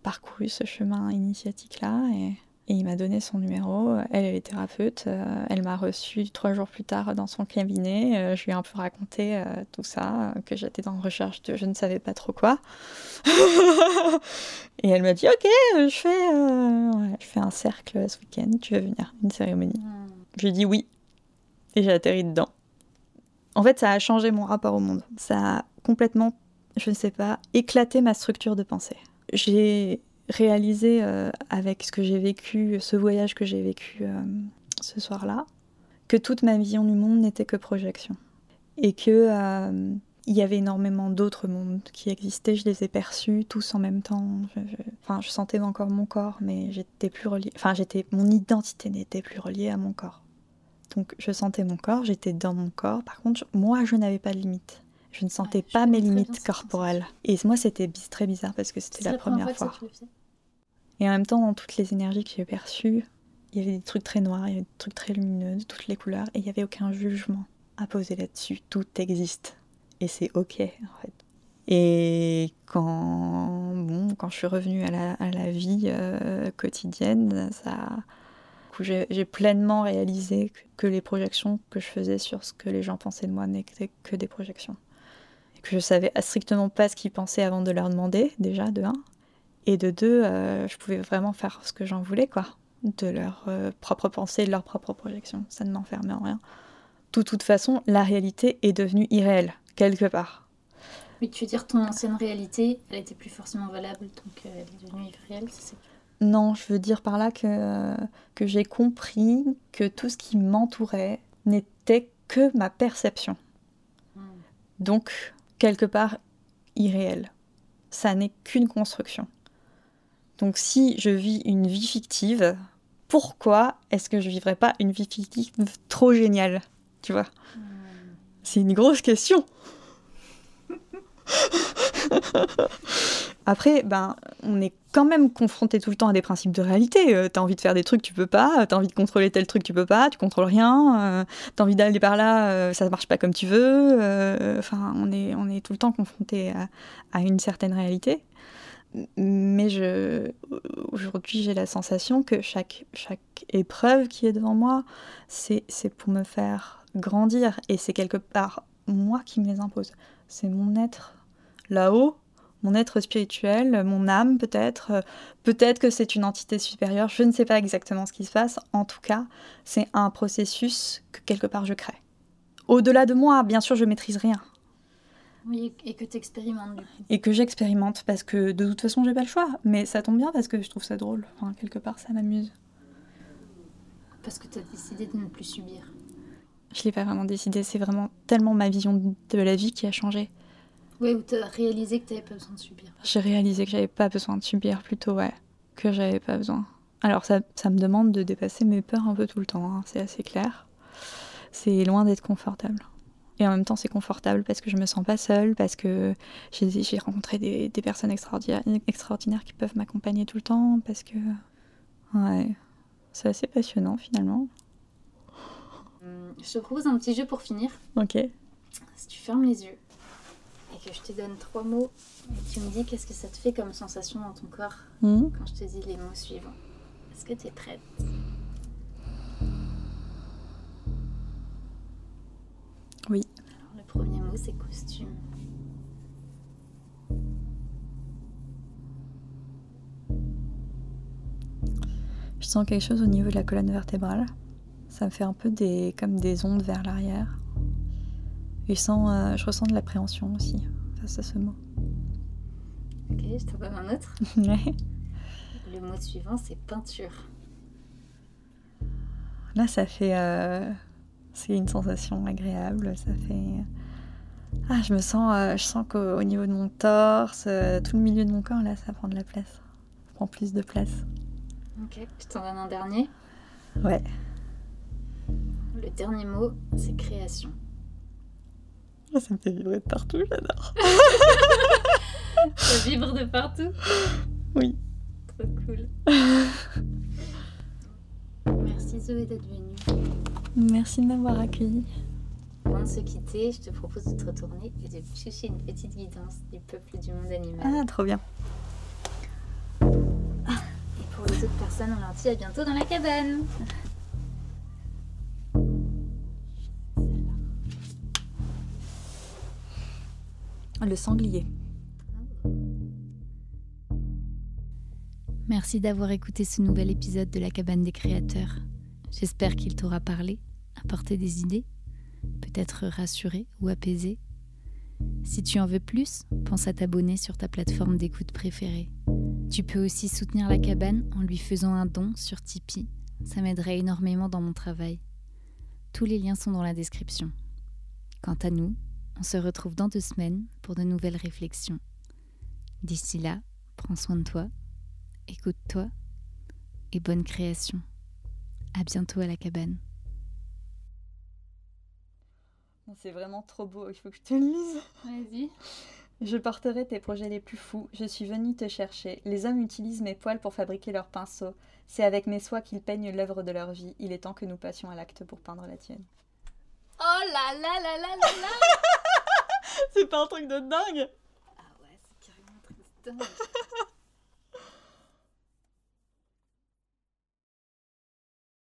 parcouru ce chemin initiatique-là et, il m'a donné son numéro. Elle, elle est thérapeute, euh, elle m'a reçu trois jours plus tard dans son cabinet. Euh, je lui ai un peu raconté tout ça, que j'étais en recherche de je ne savais pas trop quoi. et elle m'a dit Ok, je fais, je fais un cercle ce week-end, tu veux venir, une cérémonie. Hmm. Je lui ai dit oui. Et j'ai atterri dedans. En fait, ça a changé mon rapport au monde. Ça a complètement je ne sais pas, éclater ma structure de pensée. J'ai réalisé euh, avec ce que j'ai vécu, ce voyage que j'ai vécu euh, ce soir-là, que toute ma vision du monde n'était que projection. Et que euh, il y avait énormément d'autres mondes qui existaient, je les ai perçus tous en même temps. Je, enfin, je sentais encore mon corps, mais j'étais plus reliée. Enfin, j'étais, mon identité n'était plus reliée à mon corps. Donc, je sentais mon corps, j'étais dans mon corps. Par contre, moi, je n'avais pas de limite. Je ne sentais pas mes limites corporelles. Et moi, c'était très bizarre parce que c'était la, première, fois. Et en même temps, dans toutes les énergies que j'ai perçues, il y avait des trucs très noirs, il y avait des trucs très lumineux, de toutes les couleurs, et il n'y avait aucun jugement à poser là-dessus. Tout existe. Et c'est ok, en fait. Et quand, bon, quand je suis revenue à la, à la vie euh, quotidienne, ça, j'ai pleinement réalisé que les projections que je faisais sur ce que les gens pensaient de moi n'étaient que des projections que je savais strictement pas ce qu'ils pensaient avant de leur demander, déjà, de un. Et de deux, euh, je pouvais vraiment faire ce que j'en voulais, quoi. De leur euh, propre pensée, de leur propre projection. Ça ne m'enfermait en rien. De toute façon, la réalité est devenue irréelle, quelque part. Mais tu veux dire ton ancienne réalité, elle était plus forcément valable, donc euh, elle est devenue irréelle, c'est Non, je veux dire par là que, que j'ai compris que tout ce qui m'entourait n'était que ma perception. Hmm. Donc, quelque part irréel. Ça n'est qu'une construction. Donc si je vis une vie fictive, pourquoi est-ce que je vivrais pas une vie fictive trop géniale Tu vois? C'est une grosse question. Après, ben, on est quand même confronté tout le temps à des principes de réalité. Euh, t'as envie de faire des trucs, tu peux pas. T'as envie de contrôler tel truc, tu peux pas. Tu contrôles rien. Euh, t'as envie d'aller par là, euh, ça marche pas comme tu veux. Enfin, on est, on est tout le temps confronté à, une certaine réalité. Mais je, aujourd'hui, j'ai la sensation que chaque, chaque épreuve qui est devant moi, c'est, c'est pour me faire grandir. Et c'est quelque part moi qui me les impose. C'est mon être là-haut mon être spirituel, mon âme peut-être. Peut-être que c'est une entité supérieure, je ne sais pas exactement ce qui se passe. En tout cas, c'est un processus que quelque part je crée. Au-delà de moi, bien sûr, je maîtrise rien. Oui, et que tu expérimentes. Et que j'expérimente parce que de toute façon, j'ai pas le choix. Mais ça tombe bien parce que je trouve ça drôle. Enfin, quelque part, ça m'amuse. Parce que tu as décidé de ne plus subir. Je l'ai pas vraiment décidé, c'est vraiment tellement ma vision de la vie qui a changé. Oui, ou tu as réalisé que tu n'avais pas besoin de subir. J'ai réalisé que j'avais pas besoin de subir, plutôt, ouais. Que j'avais pas besoin. Alors, ça, ça, me demande de dépasser mes peurs un peu tout le temps, hein, c'est assez clair. C'est loin d'être confortable. Et en même temps, c'est confortable parce que je me sens pas seule, parce que j'ai rencontré des, des, personnes extraordinaires, extraordinaires qui peuvent m'accompagner tout le temps, parce que. Ouais. C'est assez passionnant finalement. Je te propose un petit jeu pour finir. Ok. Si tu fermes les yeux que je te donne trois mots et tu me dis qu'est-ce que ça te fait comme sensation dans ton corps hmm. quand je te dis les mots suivants. Est-ce que tu es prête? Oui. Alors le premier mot c'est costume. Je sens quelque chose au niveau de la colonne vertébrale. Ça me fait un peu des, comme des ondes vers l'arrière. Et je, euh, je ressens de l'appréhension aussi face à ce mot. Ok, je t'en donne un autre. Le mot suivant, c'est peinture. Là, ça fait. euh, C'est une sensation agréable. Ça fait. Ah, je me sens. euh, Je sens qu'au au niveau de mon torse, euh, tout le milieu de mon corps, là, ça prend de la place. Ça prend plus de place. Ok, je t'en donne un dernier. Ouais. Le dernier mot, c'est création. Ça me fait vibrer de partout, j'adore. Ça vibre de partout. Oui. Trop cool. Merci Zoé d'être venue. Merci de m'avoir accueilli. Avant de se quitter, je te propose de te retourner et de piocher une petite guidance du peuple du monde animal. Ah, trop bien. Et pour les autres personnes, on leur dit à bientôt dans la cabane. Le sanglier. Merci d'avoir écouté ce nouvel épisode de la cabane des créateurs. J'espère qu'il t'aura parlé, apporté des idées, peut-être rassuré ou apaisé. Si tu en veux plus, pense à t'abonner sur ta plateforme d'écoute préférée. Tu peux aussi soutenir la cabane en lui faisant un don sur Tipeee. Ça m'aiderait énormément dans mon travail. Tous les liens sont dans la description. Quant à nous, on se retrouve dans deux semaines pour de nouvelles réflexions. D'ici là, prends soin de toi écoute-toi et bonne création. À bientôt à la cabane. C'est vraiment trop beau, il faut que je te le lise. Vas-y. Je porterai tes projets les plus fous, je suis venue te chercher. Les hommes utilisent mes poils pour fabriquer leurs pinceaux. C'est avec mes soies qu'ils peignent l'œuvre de leur vie. Il est temps que nous passions à l'acte pour peindre la tienne. Oh là là là là là là C'est pas un truc de dingue Ah ouais, c'est carrément un truc de dingue.